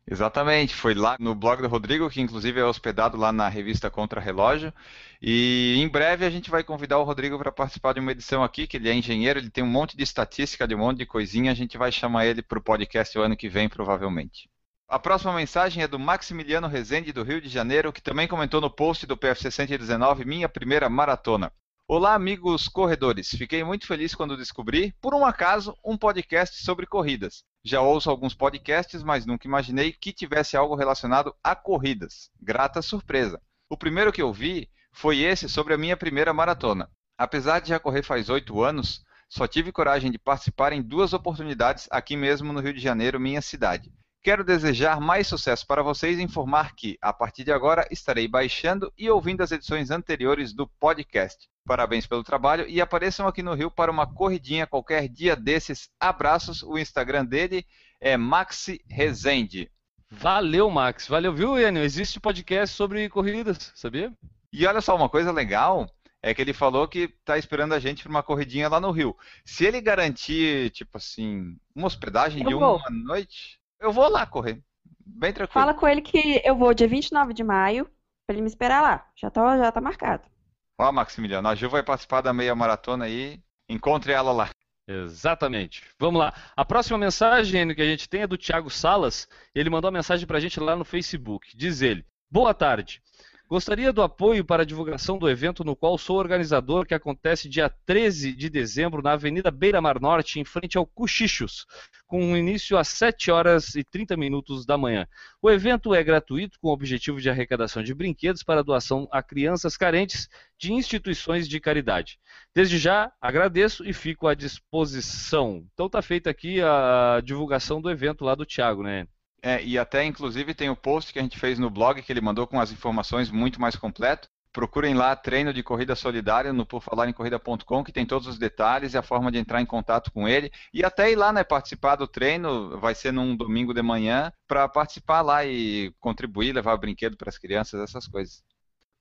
Exatamente, foi lá no blog do Rodrigo, que inclusive é hospedado lá na revista Contra Relógio. E em breve a gente vai convidar o Rodrigo para participar de uma edição aqui, que ele é engenheiro, ele tem um monte de estatística, de um monte de coisinha, a gente vai chamar ele para o podcast o ano que vem, provavelmente. A próxima mensagem é do Maximiliano Rezende, do Rio de Janeiro, que também comentou no post do PFC 119, minha primeira maratona. Olá, amigos corredores. Fiquei muito feliz quando descobri, por um acaso, um podcast sobre corridas. Já ouço alguns podcasts, mas nunca imaginei que tivesse algo relacionado a corridas. Grata surpresa. O primeiro que eu vi foi esse sobre a minha primeira maratona. Apesar de já correr faz oito anos, só tive coragem de participar em duas oportunidades aqui mesmo no Rio de Janeiro, minha cidade. Quero desejar mais sucesso para vocês e informar que, a partir de agora, estarei baixando e ouvindo as edições anteriores do podcast. Parabéns pelo trabalho e apareçam aqui no Rio para uma corridinha qualquer dia desses. Abraços. O Instagram dele é Maxi Rezende. Valeu, Max. Valeu, viu, Enio? Existe podcast sobre corridas, sabia? E olha só, uma coisa legal é que ele falou que está esperando a gente para uma corridinha lá no Rio. Se ele garantir, tipo assim, uma hospedagem Eu de vou. uma noite, eu vou lá correr. Bem tranquilo. Fala com ele que eu vou dia 29 de maio, pra ele me esperar lá. Já tá, já tá marcado. Ó, Maximiliano, a Gil vai participar da meia maratona aí. Encontre ela lá. Exatamente. Vamos lá. A próxima mensagem que a gente tem é do Thiago Salas. Ele mandou uma mensagem para a gente lá no Facebook. Diz ele: Boa tarde. Gostaria do apoio para a divulgação do evento no qual sou organizador, que acontece dia 13 de dezembro na Avenida Beira Mar Norte, em frente ao Cochichos, com início às 7 horas e 30 minutos da manhã. O evento é gratuito, com o objetivo de arrecadação de brinquedos para doação a crianças carentes de instituições de caridade. Desde já agradeço e fico à disposição. Então está feita aqui a divulgação do evento lá do Thiago, né? É, e até inclusive tem o post que a gente fez no blog que ele mandou com as informações muito mais completo. Procurem lá treino de corrida solidária no porfalarencorrida.com que tem todos os detalhes e a forma de entrar em contato com ele e até ir lá, né, participar do treino, vai ser num domingo de manhã para participar lá e contribuir, levar brinquedo para as crianças, essas coisas.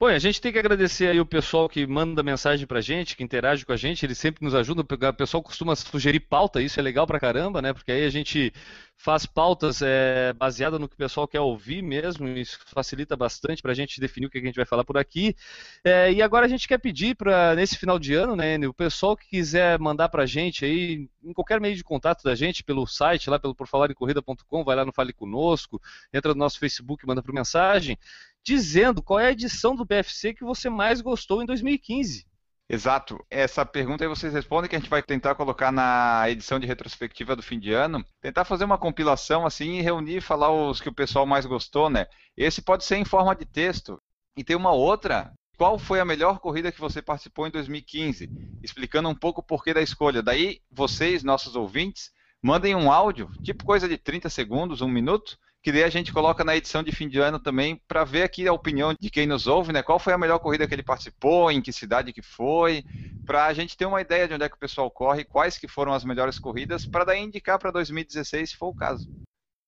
Bom, a gente tem que agradecer aí o pessoal que manda mensagem pra gente, que interage com a gente, eles sempre nos ajudam, o pessoal costuma sugerir pauta, isso é legal pra caramba, né? Porque aí a gente faz pautas é, baseadas no que o pessoal quer ouvir mesmo, isso facilita bastante pra gente definir o que a gente vai falar por aqui. É, e agora a gente quer pedir para nesse final de ano, né, o pessoal que quiser mandar pra gente aí, em qualquer meio de contato da gente, pelo site, lá pelo porfalarencorrida.com, vai lá no Fale Conosco, entra no nosso Facebook, manda por mensagem, dizendo qual é a edição do PFC que você mais gostou em 2015. Exato. Essa pergunta aí vocês respondem que a gente vai tentar colocar na edição de retrospectiva do fim de ano, tentar fazer uma compilação assim e reunir, falar os que o pessoal mais gostou, né? Esse pode ser em forma de texto. E tem uma outra, qual foi a melhor corrida que você participou em 2015? Explicando um pouco o porquê da escolha. Daí, vocês, nossos ouvintes, mandem um áudio, tipo coisa de 30 segundos, um minuto, que daí a gente coloca na edição de fim de ano também para ver aqui a opinião de quem nos ouve, né? Qual foi a melhor corrida que ele participou, em que cidade que foi, para a gente ter uma ideia de onde é que o pessoal corre, quais que foram as melhores corridas, para daí indicar para 2016, se for o caso.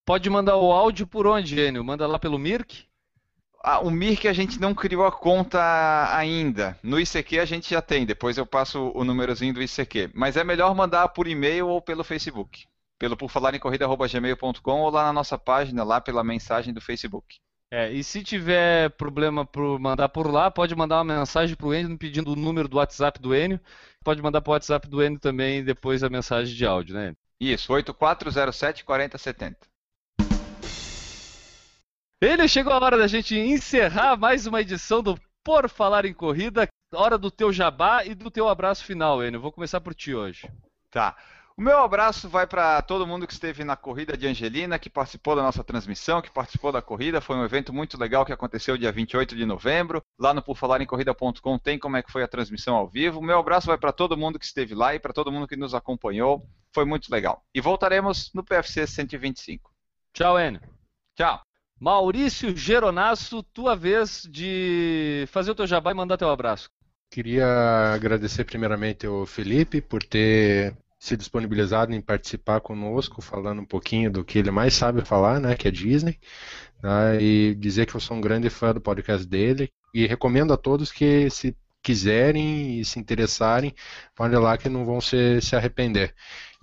Pode mandar o áudio por onde, Enio? Manda lá pelo Mirk? Ah, o Mirk a gente não criou a conta ainda. No ICQ a gente já tem, depois eu passo o númerozinho do ICQ. Mas é melhor mandar por e-mail ou pelo Facebook. Pelo por falar em corrida.gmail.com ou lá na nossa página, lá pela mensagem do Facebook. É, e se tiver problema por mandar por lá, pode mandar uma mensagem pro Enio pedindo o número do WhatsApp do Enio. Pode mandar pro WhatsApp do Enio também depois a mensagem de áudio, né? Isso, 8407 4070. Ele chegou a hora da gente encerrar mais uma edição do Por Falar em Corrida. Hora do teu jabá e do teu abraço final, Enio. Vou começar por ti hoje. Tá. O meu abraço vai para todo mundo que esteve na corrida de Angelina, que participou da nossa transmissão, que participou da corrida. Foi um evento muito legal que aconteceu dia 28 de novembro. Lá no porfalarencorrida.com tem como é que foi a transmissão ao vivo. O meu abraço vai para todo mundo que esteve lá e para todo mundo que nos acompanhou. Foi muito legal. E voltaremos no PFC 125. Tchau, Enio. Tchau. Maurício Geronasso, tua vez de fazer o teu jabá e mandar teu abraço. Queria agradecer primeiramente ao Felipe por ter se disponibilizado em participar conosco, falando um pouquinho do que ele mais sabe falar, né, que é Disney, né, e dizer que eu sou um grande fã do podcast dele e recomendo a todos que se quiserem e se interessarem, olha lá que não vão se, se arrepender.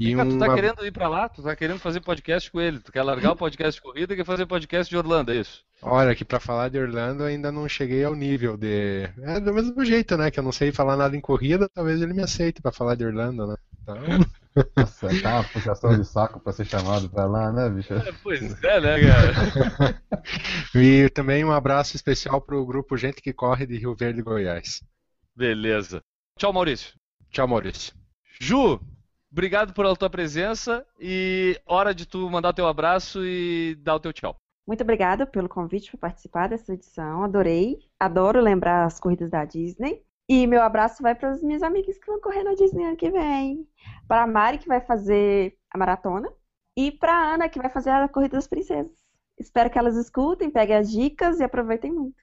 E uma... Tu tá querendo ir para lá? Tu tá querendo fazer podcast com ele? Tu quer largar o podcast de corrida e quer fazer podcast de Orlando, é isso? Olha, que para falar de Orlando ainda não cheguei ao nível de. É do mesmo jeito, né? Que eu não sei falar nada em corrida, talvez ele me aceite para falar de Orlando, né? Então. Nossa, tá uma puxação de saco pra ser chamado pra lá, né, bicho? É, pois é, né, cara? e também um abraço especial pro grupo Gente que Corre de Rio Verde, Goiás. Beleza. Tchau, Maurício. Tchau, Maurício. Ju, obrigado pela tua presença e hora de tu mandar o teu abraço e dar o teu tchau. Muito obrigada pelo convite para participar dessa edição. Adorei. Adoro lembrar as corridas da Disney. E meu abraço vai para os meus amigos que vão correr na Disney ano que vem. Para a Mari, que vai fazer a maratona. E para a Ana, que vai fazer a Corrida das Princesas. Espero que elas escutem, peguem as dicas e aproveitem muito.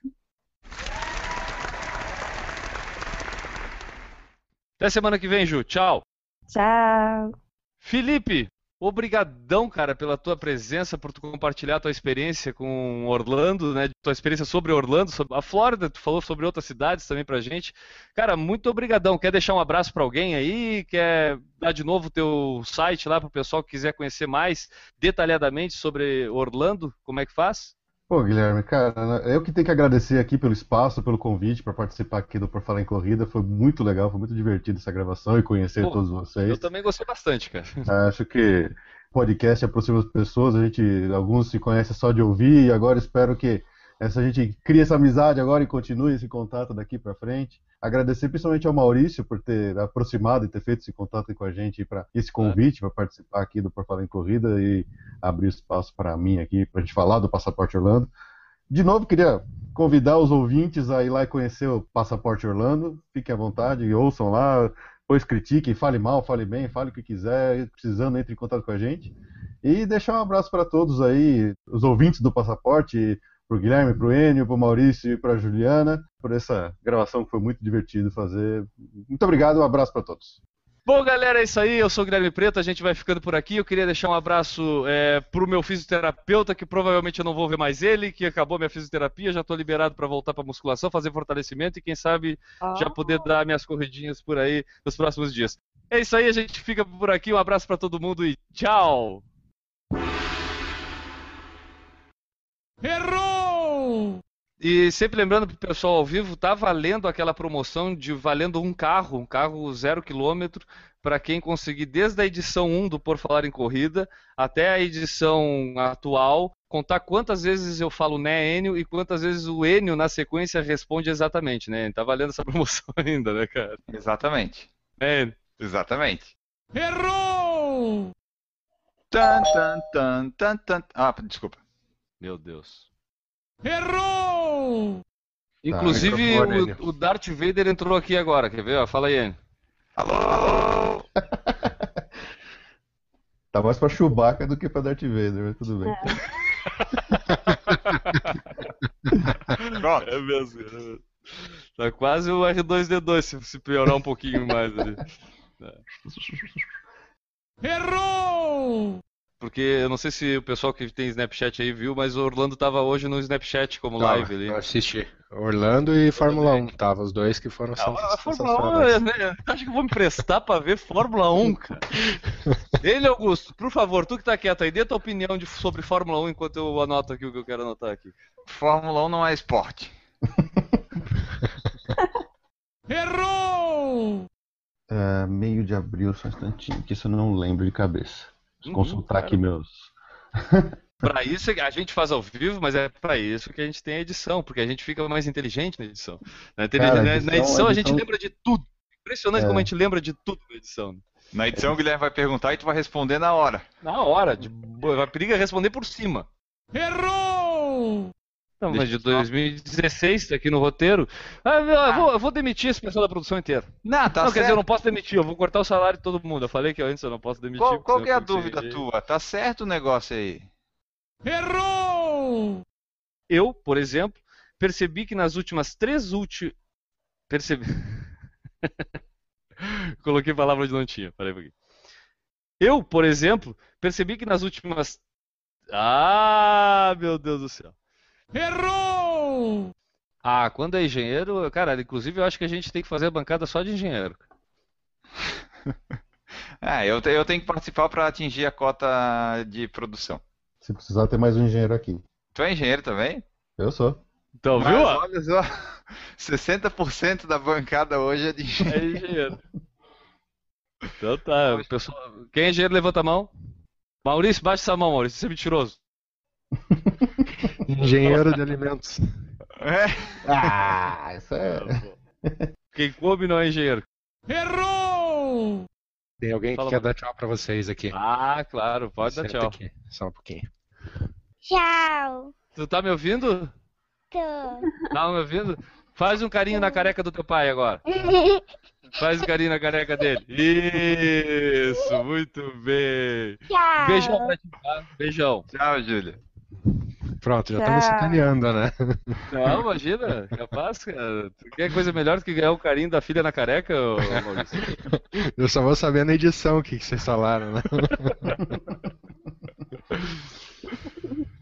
Até semana que vem, Ju. Tchau. Tchau. Felipe, obrigadão, cara, pela tua presença, por tu compartilhar tua experiência com Orlando, né? Tua experiência sobre Orlando, sobre a Flórida, tu falou sobre outras cidades também pra gente. Cara, muito obrigadão. Quer deixar um abraço para alguém aí? Quer dar de novo o teu site lá pro pessoal que quiser conhecer mais detalhadamente sobre Orlando? Como é que faz? Pô, Guilherme, cara, eu que tenho que agradecer aqui pelo espaço, pelo convite para participar aqui do Por Falar em Corrida. Foi muito legal, foi muito divertido essa gravação e conhecer Pô, todos vocês. Eu também gostei bastante, cara. Acho que podcast aproxima as pessoas, a gente, alguns se conhecem só de ouvir e agora espero que essa gente crie essa amizade agora e continue esse contato daqui para frente. Agradecer principalmente ao Maurício por ter aproximado e ter feito esse contato com a gente para esse convite para participar aqui do Por Falar em Corrida e abrir espaço para mim aqui para a gente falar do Passaporte Orlando. De novo, queria convidar os ouvintes a ir lá e conhecer o Passaporte Orlando. Fiquem à vontade, ouçam lá, depois critiquem, fale mal, fale bem, fale o que quiser, precisando entre em contato com a gente. E deixar um abraço para todos aí, os ouvintes do Passaporte, para o Guilherme, para o Enio, para o Maurício e para a Juliana, por essa gravação que foi muito divertido fazer. Muito obrigado, um abraço para todos. Bom, galera, é isso aí. Eu sou o Guilherme Preto, a gente vai ficando por aqui. Eu queria deixar um abraço é, pro meu fisioterapeuta, que provavelmente eu não vou ver mais ele, que acabou minha fisioterapia, já estou liberado para voltar para musculação, fazer fortalecimento e quem sabe oh. já poder dar minhas corridinhas por aí nos próximos dias. É isso aí, a gente fica por aqui. Um abraço para todo mundo e tchau! Errou! E sempre lembrando pro pessoal ao vivo, tá valendo aquela promoção de valendo um carro, um carro zero quilômetro, para quem conseguir desde a edição 1 do Por Falar em Corrida até a edição atual, contar quantas vezes eu falo né, Enio, e quantas vezes o Enio na sequência responde exatamente, né? Tá valendo essa promoção ainda, né, cara? Exatamente. É, Exatamente. Errou! Tan, tan, tan, tan, tan. Ah, desculpa. Meu Deus. Errou! Inclusive, tá, o, o, Darth Vader entrou aqui agora, quer ver? Fala aí. Alô! tá mais pra Chewbacca do que pra Darth Vader, mas tudo bem. É, Pronto. É mesmo, é mesmo. Tá quase o R2D2 se, se piorar um pouquinho mais ali. É. Errou! Porque eu não sei se o pessoal que tem Snapchat aí viu, mas o Orlando tava hoje no Snapchat como tava, live ali. Eu assisti. Orlando e Fórmula 1, tava os dois que foram ah, Fórmula 1, é, né? acho que eu vou me prestar pra ver Fórmula 1, cara. Ele, Augusto, por favor, tu que tá quieto aí, dê tua opinião de, sobre Fórmula 1 enquanto eu anoto aqui o que eu quero anotar aqui. Fórmula 1 não é esporte. Errou! É, meio de abril, só um instantinho, que isso eu não lembro de cabeça. Uhum, consultar aqui meus. Para isso a gente faz ao vivo, mas é para isso que a gente tem a edição, porque a gente fica mais inteligente na edição. Na, Cara, na, edição, na edição, a gente lembra de tudo. Impressionante é. como a gente lembra de tudo na edição. Na edição o Guilherme vai perguntar e tu vai responder na hora. Na hora, de... vai periga responder por cima. Errou! Não, mas de 2016 tá aqui no roteiro. Ah, eu, ah. Vou, eu, vou, demitir esse pessoal da produção inteira. Não, tá não, certo. quer dizer, eu não posso demitir, eu vou cortar o salário de todo mundo. Eu falei que antes eu não posso demitir. Qual, qual é a dúvida tua? Tá certo o negócio aí? Errou! Eu, por exemplo, percebi que nas últimas três últimas. Percebi. Coloquei palavra onde não tinha, peraí um pouquinho. Eu, por exemplo, percebi que nas últimas. Ah, meu Deus do céu. Errou! Ah, quando é engenheiro, cara, inclusive eu acho que a gente tem que fazer a bancada só de engenheiro. É, eu, te- eu tenho que participar para atingir a cota de produção. Se precisar, ter mais um engenheiro aqui. Tu é engenheiro também? Eu sou. Então, Mas viu? olha só, 60% da bancada hoje é de engenheiro. É engenheiro. Então tá, o pessoal. Quem é engenheiro, levanta a mão. Maurício, baixa essa mão, Maurício, você é mentiroso. Engenheiro de alimentos. É. Ah, isso é. Quem come não é engenheiro. Errou! Tem alguém que Fala, quer mano. dar tchau pra vocês aqui. Ah, claro, pode dar tchau. aqui, Só um pouquinho. Tchau. Tu tá me ouvindo? Tô. Tá me ouvindo? Faz um carinho na careca do teu pai agora. Faz um carinho na careca dele. Isso, muito bem. Tchau. Beijão pra ti, tá? Beijão. Tchau, Júlia. Pronto, já estamos sacaneando, né? Não, imagina, capaz, cara. Tu quer coisa melhor do que ganhar o carinho da filha na careca, ô, Maurício? Eu só vou saber na edição o que que vocês falaram, né?